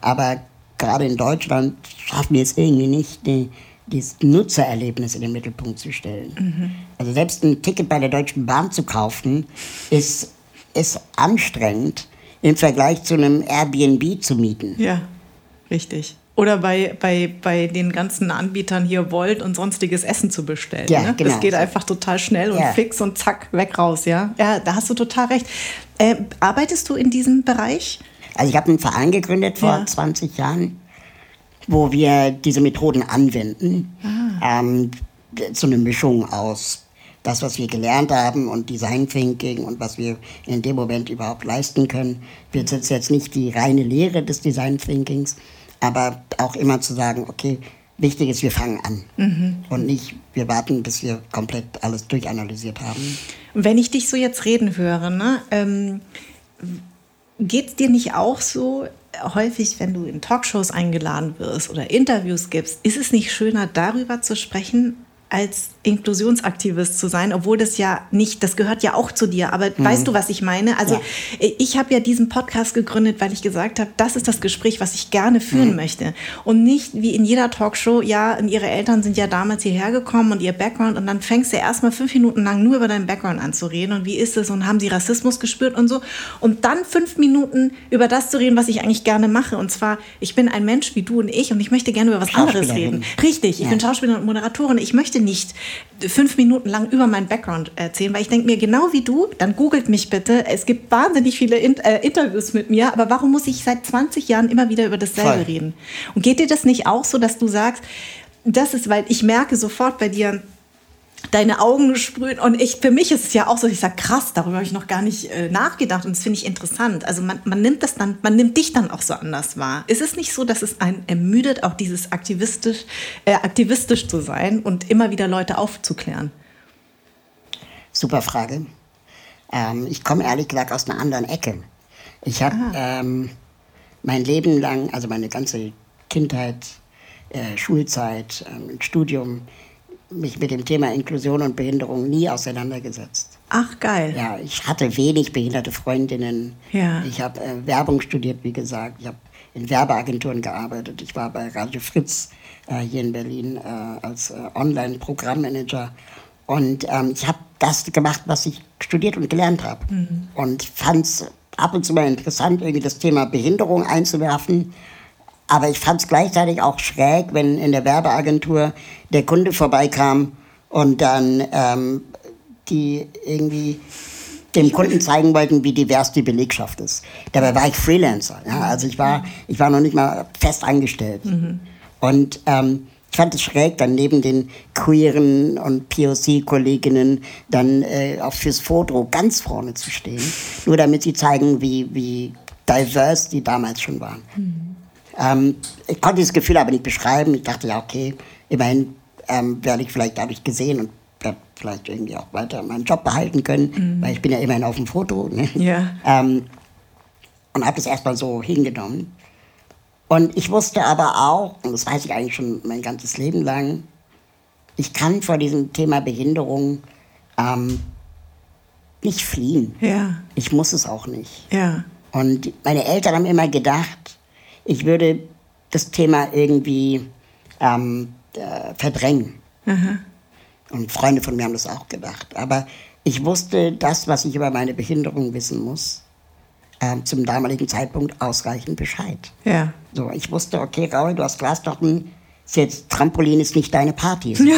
S1: aber gerade in Deutschland schaffen wir es irgendwie nicht, die, dieses Nutzererlebnis in den Mittelpunkt zu stellen. Mhm. Also selbst ein Ticket bei der Deutschen Bahn zu kaufen, ist, ist anstrengend im Vergleich zu einem Airbnb zu mieten.
S2: Ja, richtig. Oder bei, bei, bei den ganzen Anbietern hier Volt und sonstiges Essen zu bestellen. Ja, ne? genau. Das geht einfach total schnell und ja. fix und zack, weg raus, ja. Ja, da hast du total recht. Äh, arbeitest du in diesem Bereich?
S1: Also ich habe einen Verein gegründet vor ja. 20 Jahren, wo wir diese Methoden anwenden. Ah. Ähm, so eine Mischung aus das, was wir gelernt haben und Design Thinking und was wir in dem Moment überhaupt leisten können. Wir sind jetzt nicht die reine Lehre des Design Thinkings, aber auch immer zu sagen, okay, wichtig ist, wir fangen an mhm. und nicht, wir warten, bis wir komplett alles durchanalysiert haben.
S2: Wenn ich dich so jetzt reden höre, ne, ähm, Geht es dir nicht auch so, häufig, wenn du in Talkshows eingeladen wirst oder Interviews gibst, ist es nicht schöner, darüber zu sprechen, als Inklusionsaktivist zu sein, obwohl das ja nicht, das gehört ja auch zu dir. Aber mhm. weißt du, was ich meine? Also ja. ich habe ja diesen Podcast gegründet, weil ich gesagt habe, das ist das Gespräch, was ich gerne führen mhm. möchte. Und nicht wie in jeder Talkshow, ja, ihre Eltern sind ja damals hierher gekommen und ihr Background und dann fängst du erstmal fünf Minuten lang nur über deinen Background an zu reden und wie ist es und haben sie Rassismus gespürt und so. Und dann fünf Minuten über das zu reden, was ich eigentlich gerne mache. Und zwar, ich bin ein Mensch wie du und ich und ich möchte gerne über was anderes reden. Richtig, ich ja. bin Schauspielerin und Moderatorin. Ich möchte nicht fünf Minuten lang über meinen Background erzählen, weil ich denke mir, genau wie du, dann googelt mich bitte. Es gibt wahnsinnig viele In äh, Interviews mit mir, aber warum muss ich seit 20 Jahren immer wieder über dasselbe Voll. reden? Und geht dir das nicht auch so, dass du sagst, das ist, weil ich merke sofort bei dir, deine Augen sprühen. Und ich, für mich ist es ja auch so, ich sage, krass, darüber habe ich noch gar nicht äh, nachgedacht und das finde ich interessant. Also man, man nimmt das dann, man nimmt dich dann auch so anders wahr. Ist es nicht so, dass es einen ermüdet, auch dieses aktivistisch, äh, aktivistisch zu sein und immer wieder Leute aufzuklären?
S1: Super Frage. Ähm, ich komme ehrlich gesagt aus einer anderen Ecke. Ich habe ah. ähm, mein Leben lang, also meine ganze Kindheit, äh, Schulzeit, äh, Studium, mich mit dem Thema Inklusion und Behinderung nie auseinandergesetzt.
S2: Ach, geil.
S1: Ja, ich hatte wenig behinderte Freundinnen. Ja. Ich habe äh, Werbung studiert, wie gesagt. Ich habe in Werbeagenturen gearbeitet. Ich war bei Radio Fritz äh, hier in Berlin äh, als äh, Online-Programmmanager. Und ähm, ich habe das gemacht, was ich studiert und gelernt habe. Mhm. Und fand es ab und zu mal interessant, irgendwie das Thema Behinderung einzuwerfen aber ich fand es gleichzeitig auch schräg, wenn in der Werbeagentur der Kunde vorbeikam und dann ähm, die irgendwie dem Kunden zeigen wollten, wie divers die Belegschaft ist. Dabei war ich Freelancer. Ja? Also ich war, ich war noch nicht mal fest angestellt. Mhm. Und ähm, ich fand es schräg, dann neben den queeren und POC-Kolleginnen dann äh, auch fürs Foto ganz vorne zu stehen. Nur damit sie zeigen, wie, wie diverse die damals schon waren. Mhm. Ähm, ich konnte dieses Gefühl aber nicht beschreiben. Ich dachte, ja, okay, immerhin ähm, werde ich vielleicht dadurch gesehen und werde vielleicht irgendwie auch weiter meinen Job behalten können, mhm. weil ich bin ja immerhin auf dem Foto. Ne?
S3: Ja.
S1: Ähm, und habe das erstmal so hingenommen. Und ich wusste aber auch, und das weiß ich eigentlich schon mein ganzes Leben lang, ich kann vor diesem Thema Behinderung ähm, nicht fliehen.
S3: Ja.
S1: Ich muss es auch nicht.
S3: Ja.
S1: Und meine Eltern haben immer gedacht, ich würde das Thema irgendwie ähm, äh, verdrängen. Aha. Und Freunde von mir haben das auch gedacht. Aber ich wusste das, was ich über meine Behinderung wissen muss, äh, zum damaligen Zeitpunkt ausreichend Bescheid.
S3: Ja.
S1: So, ich wusste, okay, Raul, du hast Glasdocken, ist jetzt Trampolin ist nicht deine Party. So,
S3: ja.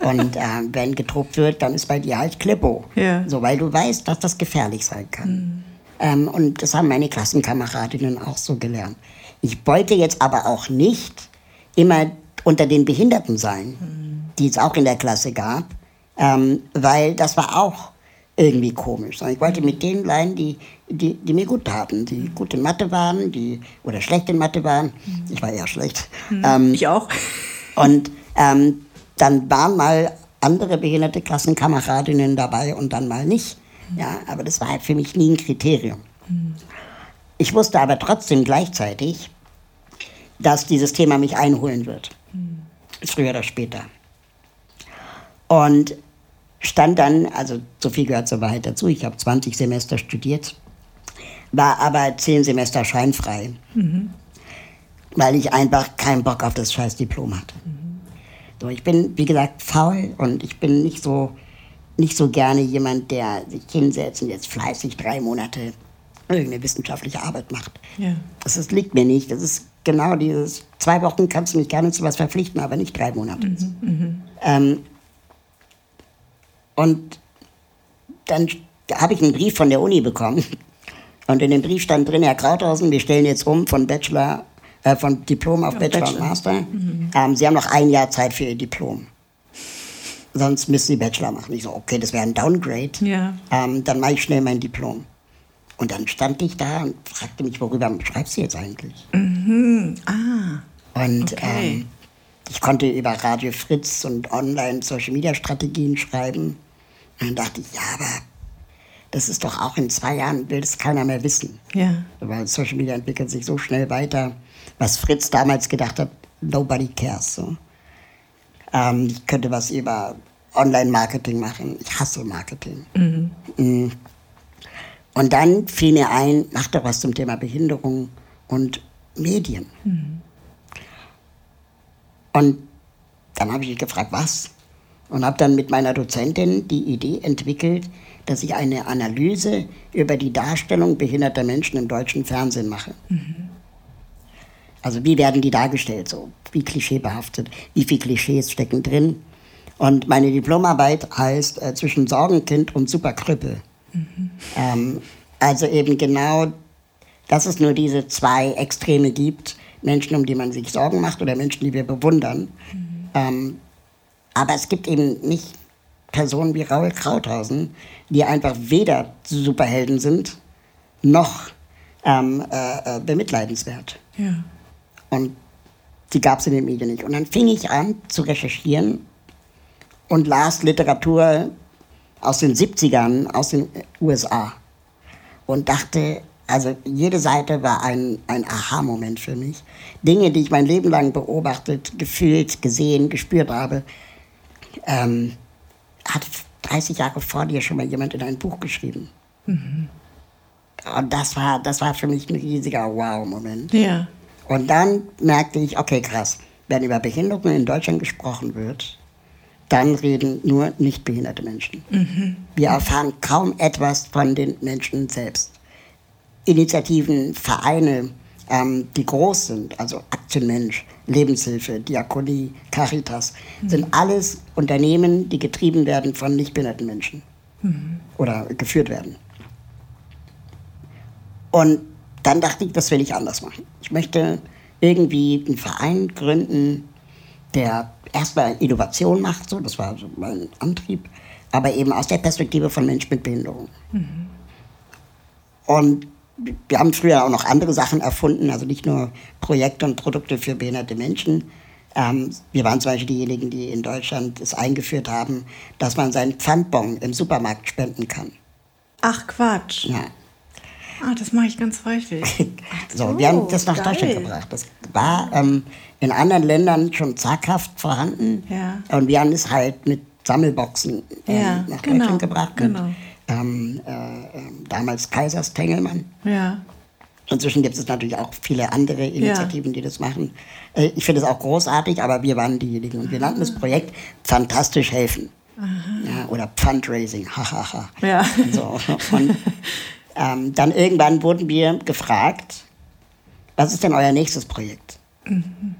S1: Und äh, wenn getobt wird, dann ist bei dir halt Klippo.
S3: Ja.
S1: So, weil du weißt, dass das gefährlich sein kann. Mhm. Ähm, und das haben meine Klassenkameradinnen auch so gelernt. Ich wollte jetzt aber auch nicht immer unter den Behinderten sein. Mhm die es auch in der Klasse gab, ähm, weil das war auch irgendwie komisch. Ich wollte mit denen bleiben, die, die, die mir gut taten, die gut in Mathe waren, die oder schlecht in Mathe waren. Ich war eher schlecht.
S3: Mhm. Ähm, ich auch.
S1: Und ähm, dann waren mal andere behinderte Klassenkameradinnen dabei und dann mal nicht. Ja, aber das war halt für mich nie ein Kriterium. Ich wusste aber trotzdem gleichzeitig, dass dieses Thema mich einholen wird. Früher oder später. Und stand dann, also so viel gehört zur Wahrheit dazu, ich habe 20 Semester studiert, war aber 10 Semester scheinfrei, mhm. weil ich einfach keinen Bock auf das scheiß Diplom hatte. Mhm. So, ich bin, wie gesagt, faul und ich bin nicht so, nicht so gerne jemand, der sich hinsetzt und jetzt fleißig drei Monate irgendeine wissenschaftliche Arbeit macht.
S3: Ja.
S1: Das, das liegt mir nicht. Das ist genau dieses, zwei Wochen kannst du mich gerne zu was verpflichten, aber nicht drei Monate. Mhm, mhm. ähm, und dann habe ich einen Brief von der Uni bekommen. Und in dem Brief stand drin, Herr Krauthausen, wir stellen jetzt um von Bachelor, äh, von Diplom auf ja, Bachelor, und Master. Mhm. Ähm, Sie haben noch ein Jahr Zeit für Ihr Diplom. Sonst müssen Sie Bachelor machen. Ich so, okay, das wäre ein Downgrade.
S3: Ja.
S1: Ähm, dann mache ich schnell mein Diplom. Und dann stand ich da und fragte mich, worüber schreibst du jetzt eigentlich?
S3: Mhm. Ah.
S1: Und okay. ähm, ich konnte über Radio Fritz und online Social Media Strategien schreiben. Und dann dachte ich, ja, aber das ist doch auch in zwei Jahren, will das keiner mehr wissen.
S3: Ja.
S1: Weil Social Media entwickelt sich so schnell weiter. Was Fritz damals gedacht hat, nobody cares. So. Ähm, ich könnte was über Online-Marketing machen. Ich hasse Marketing. Mhm. Mhm. Und dann fiel mir ein, mach doch was zum Thema Behinderung und Medien. Mhm. Und dann habe ich mich gefragt, was? Und habe dann mit meiner Dozentin die Idee entwickelt, dass ich eine Analyse über die Darstellung behinderter Menschen im deutschen Fernsehen mache. Mhm. Also wie werden die dargestellt, so wie klischeebehaftet, wie viele Klischees stecken drin. Und meine Diplomarbeit heißt äh, zwischen Sorgenkind und Superkrüppel. Mhm. Ähm, also eben genau, dass es nur diese zwei Extreme gibt, Menschen, um die man sich Sorgen macht oder Menschen, die wir bewundern. Mhm. Ähm, aber es gibt eben nicht Personen wie Raul Krauthausen, die einfach weder Superhelden sind, noch ähm, äh, äh, bemitleidenswert.
S3: Ja.
S1: Und die gab es in den Medien nicht. Und dann fing ich an zu recherchieren und las Literatur aus den 70ern aus den USA und dachte, also jede Seite war ein, ein Aha-Moment für mich. Dinge, die ich mein Leben lang beobachtet, gefühlt, gesehen, gespürt habe, ähm, hat 30 Jahre vor dir schon mal jemand in ein Buch geschrieben. Mhm. Und das war, das war für mich ein riesiger Wow-Moment.
S3: Ja.
S1: Und dann merkte ich, okay, krass, wenn über Behinderungen in Deutschland gesprochen wird, dann reden nur nicht behinderte Menschen. Mhm. Wir erfahren kaum etwas von den Menschen selbst. Initiativen, Vereine, ähm, die groß sind, also Aktienmensch, Lebenshilfe, Diakonie, Caritas, mhm. sind alles Unternehmen, die getrieben werden von nicht behinderten Menschen mhm. oder geführt werden. Und dann dachte ich, das will ich anders machen. Ich möchte irgendwie einen Verein gründen, der erstmal Innovation macht, so, das war so mein Antrieb, aber eben aus der Perspektive von Menschen mit Behinderung. Mhm. Und wir haben früher auch noch andere Sachen erfunden, also nicht nur Projekte und Produkte für behinderte Menschen. Ähm, wir waren zum Beispiel diejenigen, die in Deutschland es eingeführt haben, dass man seinen Pfandbon im Supermarkt spenden kann.
S3: Ach Quatsch.
S1: Ja.
S3: Ah, das mache ich ganz häufig.
S1: so, so, wir haben das nach geil. Deutschland gebracht. Das war ähm, in anderen Ländern schon zaghaft vorhanden.
S3: Ja.
S1: Und wir haben es halt mit Sammelboxen ähm,
S3: ja,
S1: nach
S3: genau,
S1: Deutschland gebracht.
S3: Genau.
S1: Mit, ähm, äh, ähm, damals Kaisers Tengelmann.
S3: Ja.
S1: Inzwischen gibt es natürlich auch viele andere Initiativen, ja. die das machen. Äh, ich finde es auch großartig, aber wir waren diejenigen. Und wir nannten das Projekt Fantastisch helfen. Ja, oder Fundraising, hahaha.
S3: ja.
S1: So. Und ähm, dann irgendwann wurden wir gefragt, was ist denn euer nächstes Projekt? Mhm.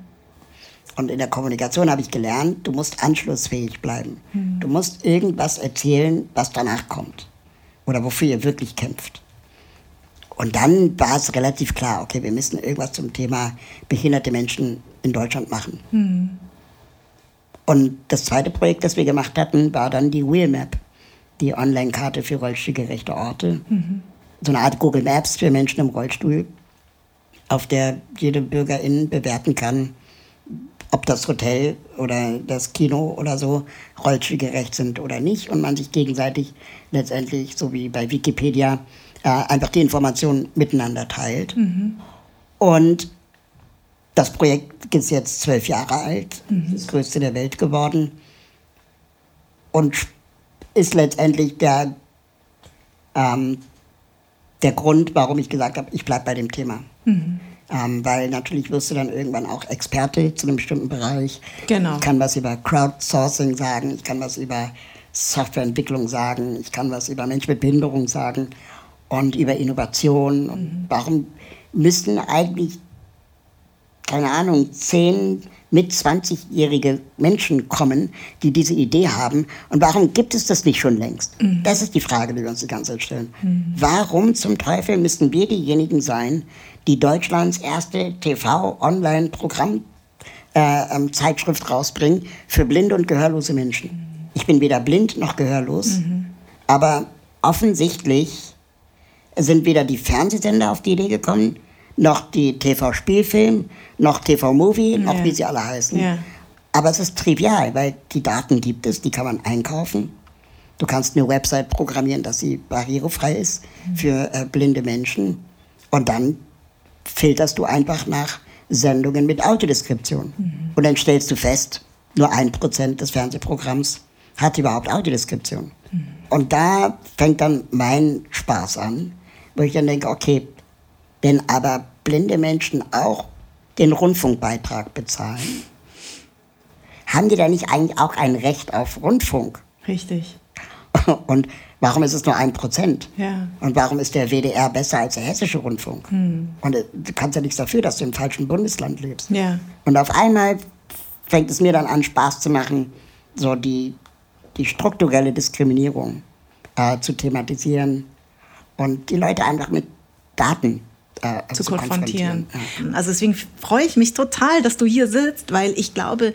S1: Und in der Kommunikation habe ich gelernt, du musst anschlussfähig bleiben. Mhm. Du musst irgendwas erzählen, was danach kommt. Oder wofür ihr wirklich kämpft. Und dann war es relativ klar, okay, wir müssen irgendwas zum Thema behinderte Menschen in Deutschland machen. Mhm. Und das zweite Projekt, das wir gemacht hatten, war dann die Wheelmap, die Online-Karte für rollstuhlgerechte Orte. Mhm so eine Art Google Maps für Menschen im Rollstuhl, auf der jede Bürgerin bewerten kann, ob das Hotel oder das Kino oder so rollstuhlgerecht sind oder nicht und man sich gegenseitig letztendlich, so wie bei Wikipedia, äh, einfach die Informationen miteinander teilt. Mhm. Und das Projekt ist jetzt zwölf Jahre alt, mhm. das größte der Welt geworden und ist letztendlich der ähm, der Grund, warum ich gesagt habe, ich bleibe bei dem Thema. Mhm. Ähm, weil natürlich wirst du dann irgendwann auch Experte zu einem bestimmten Bereich.
S3: Genau.
S1: Ich kann was über Crowdsourcing sagen, ich kann was über Softwareentwicklung sagen, ich kann was über Menschen mit Behinderung sagen und über Innovation. Und mhm. warum müssten eigentlich, keine Ahnung, zehn mit 20-jährige Menschen kommen, die diese Idee haben. Und warum gibt es das nicht schon längst? Mhm. Das ist die Frage, die wir uns die ganze Zeit stellen. Mhm. Warum zum Teufel müssten wir diejenigen sein, die Deutschlands erste TV-Online-Programm-Zeitschrift äh, rausbringen für blinde und gehörlose Menschen? Mhm. Ich bin weder blind noch gehörlos, mhm. aber offensichtlich sind weder die Fernsehsender auf die Idee gekommen, noch die TV-Spielfilm, noch TV-Movie, noch ja. wie sie alle heißen.
S3: Ja.
S1: Aber es ist trivial, weil die Daten gibt es, die kann man einkaufen. Du kannst eine Website programmieren, dass sie barrierefrei ist mhm. für äh, blinde Menschen. Und dann filterst du einfach nach Sendungen mit Audiodeskription. Mhm. Und dann stellst du fest, nur ein Prozent des Fernsehprogramms hat überhaupt Audiodeskription. Mhm. Und da fängt dann mein Spaß an, wo ich dann denke, okay, wenn aber blinde Menschen auch den Rundfunkbeitrag bezahlen, haben die da nicht eigentlich auch ein Recht auf Rundfunk?
S3: Richtig.
S1: Und warum ist es nur ein Prozent?
S3: Ja.
S1: Und warum ist der WDR besser als der hessische Rundfunk? Hm. Und äh, du kannst ja nichts dafür, dass du im falschen Bundesland lebst.
S3: Ja.
S1: Und auf einmal fängt es mir dann an, Spaß zu machen, so die, die strukturelle Diskriminierung äh, zu thematisieren und die Leute einfach mit Daten
S3: äh, zu, zu konfrontieren. konfrontieren. Also deswegen freue ich mich total, dass du hier sitzt, weil ich glaube,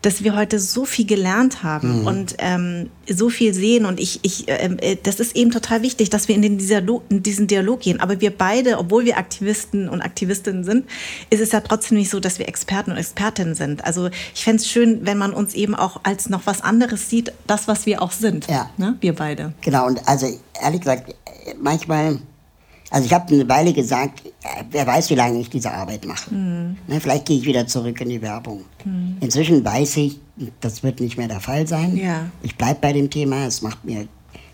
S3: dass wir heute so viel gelernt haben mhm. und ähm, so viel sehen. Und ich, ich, ähm, äh, das ist eben total wichtig, dass wir in, den Dialog, in diesen Dialog gehen. Aber wir beide, obwohl wir Aktivisten und Aktivistinnen sind, ist es ja trotzdem nicht so, dass wir Experten und Expertinnen sind. Also ich fände es schön, wenn man uns eben auch als noch was anderes sieht, das, was wir auch sind.
S1: Ja.
S3: Ne? Wir beide.
S1: Genau. Und also ehrlich gesagt, manchmal also ich habe eine Weile gesagt, wer weiß, wie lange ich diese Arbeit mache. Mhm. Ne, vielleicht gehe ich wieder zurück in die Werbung. Mhm. Inzwischen weiß ich, das wird nicht mehr der Fall sein.
S3: Ja.
S1: Ich bleibe bei dem Thema, es macht mir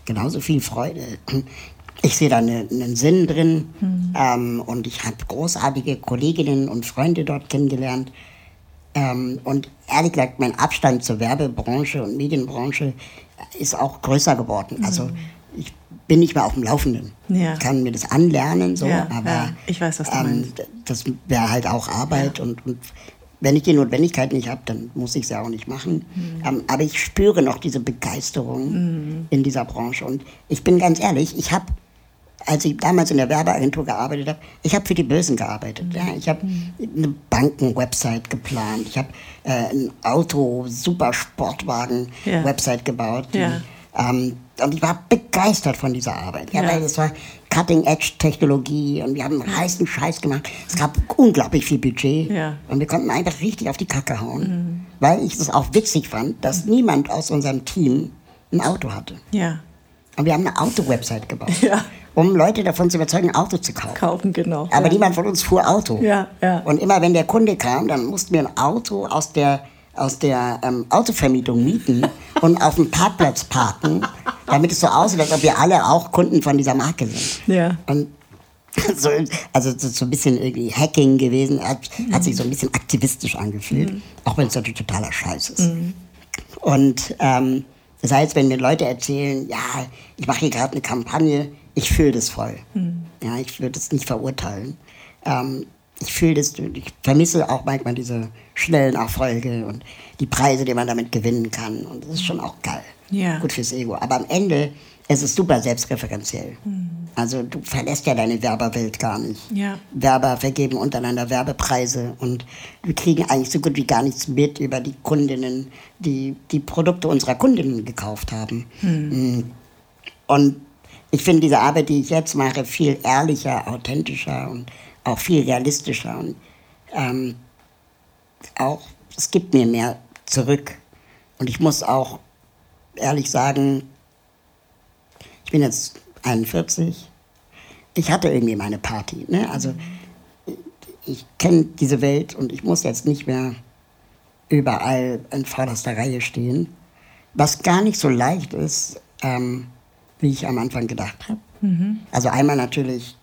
S1: genauso viel Freude. Ich sehe da eine, einen Sinn drin mhm. ähm, und ich habe großartige Kolleginnen und Freunde dort kennengelernt. Ähm, und ehrlich gesagt, mein Abstand zur Werbebranche und Medienbranche ist auch größer geworden. Also ich bin nicht mehr auf dem Laufenden.
S3: Ja.
S1: Ich kann mir das anlernen, so,
S3: Ja,
S1: aber
S3: ja, ich weiß, was du meinst.
S1: das wäre halt auch Arbeit und, und wenn ich die Notwendigkeit nicht habe, dann muss ich es ja auch nicht machen.
S3: Mhm.
S1: Ähm, aber ich spüre noch diese Begeisterung in dieser Branche. Und ich bin ganz ehrlich, ich habe, als ich damals in der Werbeagentur gearbeitet habe, ich habe für die Bösen gearbeitet. Ja, ich habe eine Banken-Website geplant. Ich habe äh, ein Auto-Supersportwagen-Website gebaut. die,
S3: Ja.
S1: ähm, und ich war begeistert von dieser Arbeit. Ja, weil das war Cutting-Edge-Technologie und wir haben heißen Scheiß gemacht. Es gab unglaublich viel Budget
S3: Ja.
S1: und wir konnten einfach richtig auf die Kacke hauen, weil ich es auch witzig fand, dass niemand aus unserem Team ein Auto hatte.
S3: Ja,
S1: Und wir haben eine Auto-Website gebaut,
S3: Ja.
S1: um Leute davon zu überzeugen, ein Auto zu kaufen.
S3: kaufen, genau.
S1: Aber
S3: ja.
S1: niemand von uns fuhr Auto.
S3: Ja, ja.
S1: Und immer wenn der Kunde kam, dann mussten wir ein Auto aus der, aus der ähm, Autovermietung mieten und auf dem Parkplatz parken, damit es so aussieht, als ob wir alle auch Kunden von dieser Marke sind.
S3: Ja.
S1: Und so, also so ein bisschen irgendwie Hacking gewesen, hat, hat sich so ein bisschen aktivistisch angefühlt, auch wenn es natürlich totaler Scheiß ist. Und ähm, das heißt, wenn mir Leute erzählen, ja, ich mache hier gerade eine Kampagne, ich fühle das voll. Ja, ich würde es nicht verurteilen. Ähm, ich fühle das, ich vermisse auch manchmal diese schnellen Erfolge und die Preise, die man damit gewinnen kann. Und das ist schon auch geil.
S3: Ja.
S1: Gut fürs Ego. Aber am Ende ist es super selbstreferenziell. Also du verlässt ja deine Werberwelt gar nicht.
S3: Ja.
S1: Werber vergeben untereinander Werbepreise und wir kriegen eigentlich so gut wie gar nichts mit über die Kundinnen, die die Produkte unserer Kundinnen gekauft haben. Mm. Und ich finde diese Arbeit, die ich jetzt mache, viel ehrlicher, authentischer und auch viel realistischer. Und ähm, auch, es gibt mir mehr zurück. Und ich muss auch ehrlich sagen, ich bin jetzt 41. Ich hatte irgendwie meine Party. Ne? Also ich kenne diese Welt und ich muss jetzt nicht mehr überall in vorderster Reihe stehen. Was gar nicht so leicht ist, ähm, wie ich am Anfang gedacht habe. Also einmal natürlich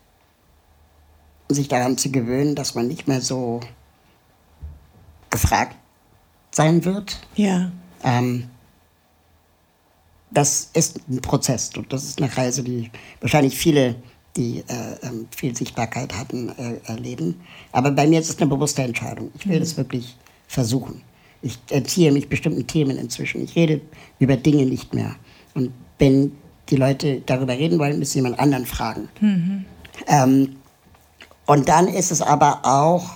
S1: sich daran zu gewöhnen, dass man nicht mehr so gefragt sein wird.
S3: Ja.
S1: Ähm, das ist ein Prozess und das ist eine Reise, die wahrscheinlich viele, die äh, ähm, viel Sichtbarkeit hatten, äh, erleben. Aber bei mir ist es eine bewusste Entscheidung. Ich will das wirklich versuchen. Ich erziehe mich bestimmten Themen inzwischen. Ich rede über Dinge nicht mehr. Und wenn die Leute darüber reden wollen, müssen sie jemand anderen fragen. Ähm, und dann ist es aber auch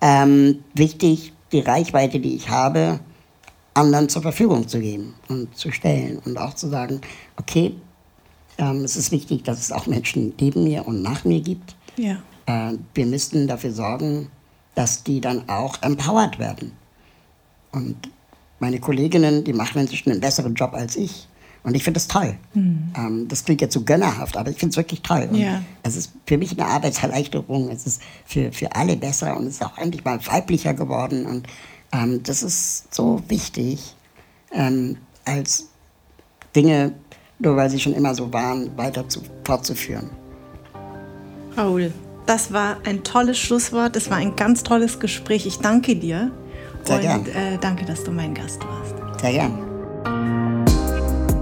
S1: ähm, wichtig, die Reichweite, die ich habe, anderen zur Verfügung zu geben und zu stellen und auch zu sagen, okay, ähm, es ist wichtig, dass es auch Menschen neben mir und nach mir gibt.
S3: Ja.
S1: Äh, wir müssten dafür sorgen, dass die dann auch empowered werden. Und meine Kolleginnen, die machen inzwischen einen besseren Job als ich. Und ich finde das toll. Ähm, das klingt jetzt so gönnerhaft, aber ich finde es wirklich toll.
S3: Ja.
S1: Es ist für mich eine Arbeitserleichterung. Es ist für, für alle besser und es ist auch endlich mal weiblicher geworden. Und ähm, das ist so wichtig, ähm, als Dinge, nur weil sie schon immer so waren, weiter zu, fortzuführen.
S3: Raoul, das war ein tolles Schlusswort. Es war ein ganz tolles Gespräch. Ich danke dir.
S1: Sehr
S3: und
S1: gern.
S3: Äh, danke, dass du mein Gast warst.
S1: Sehr gern.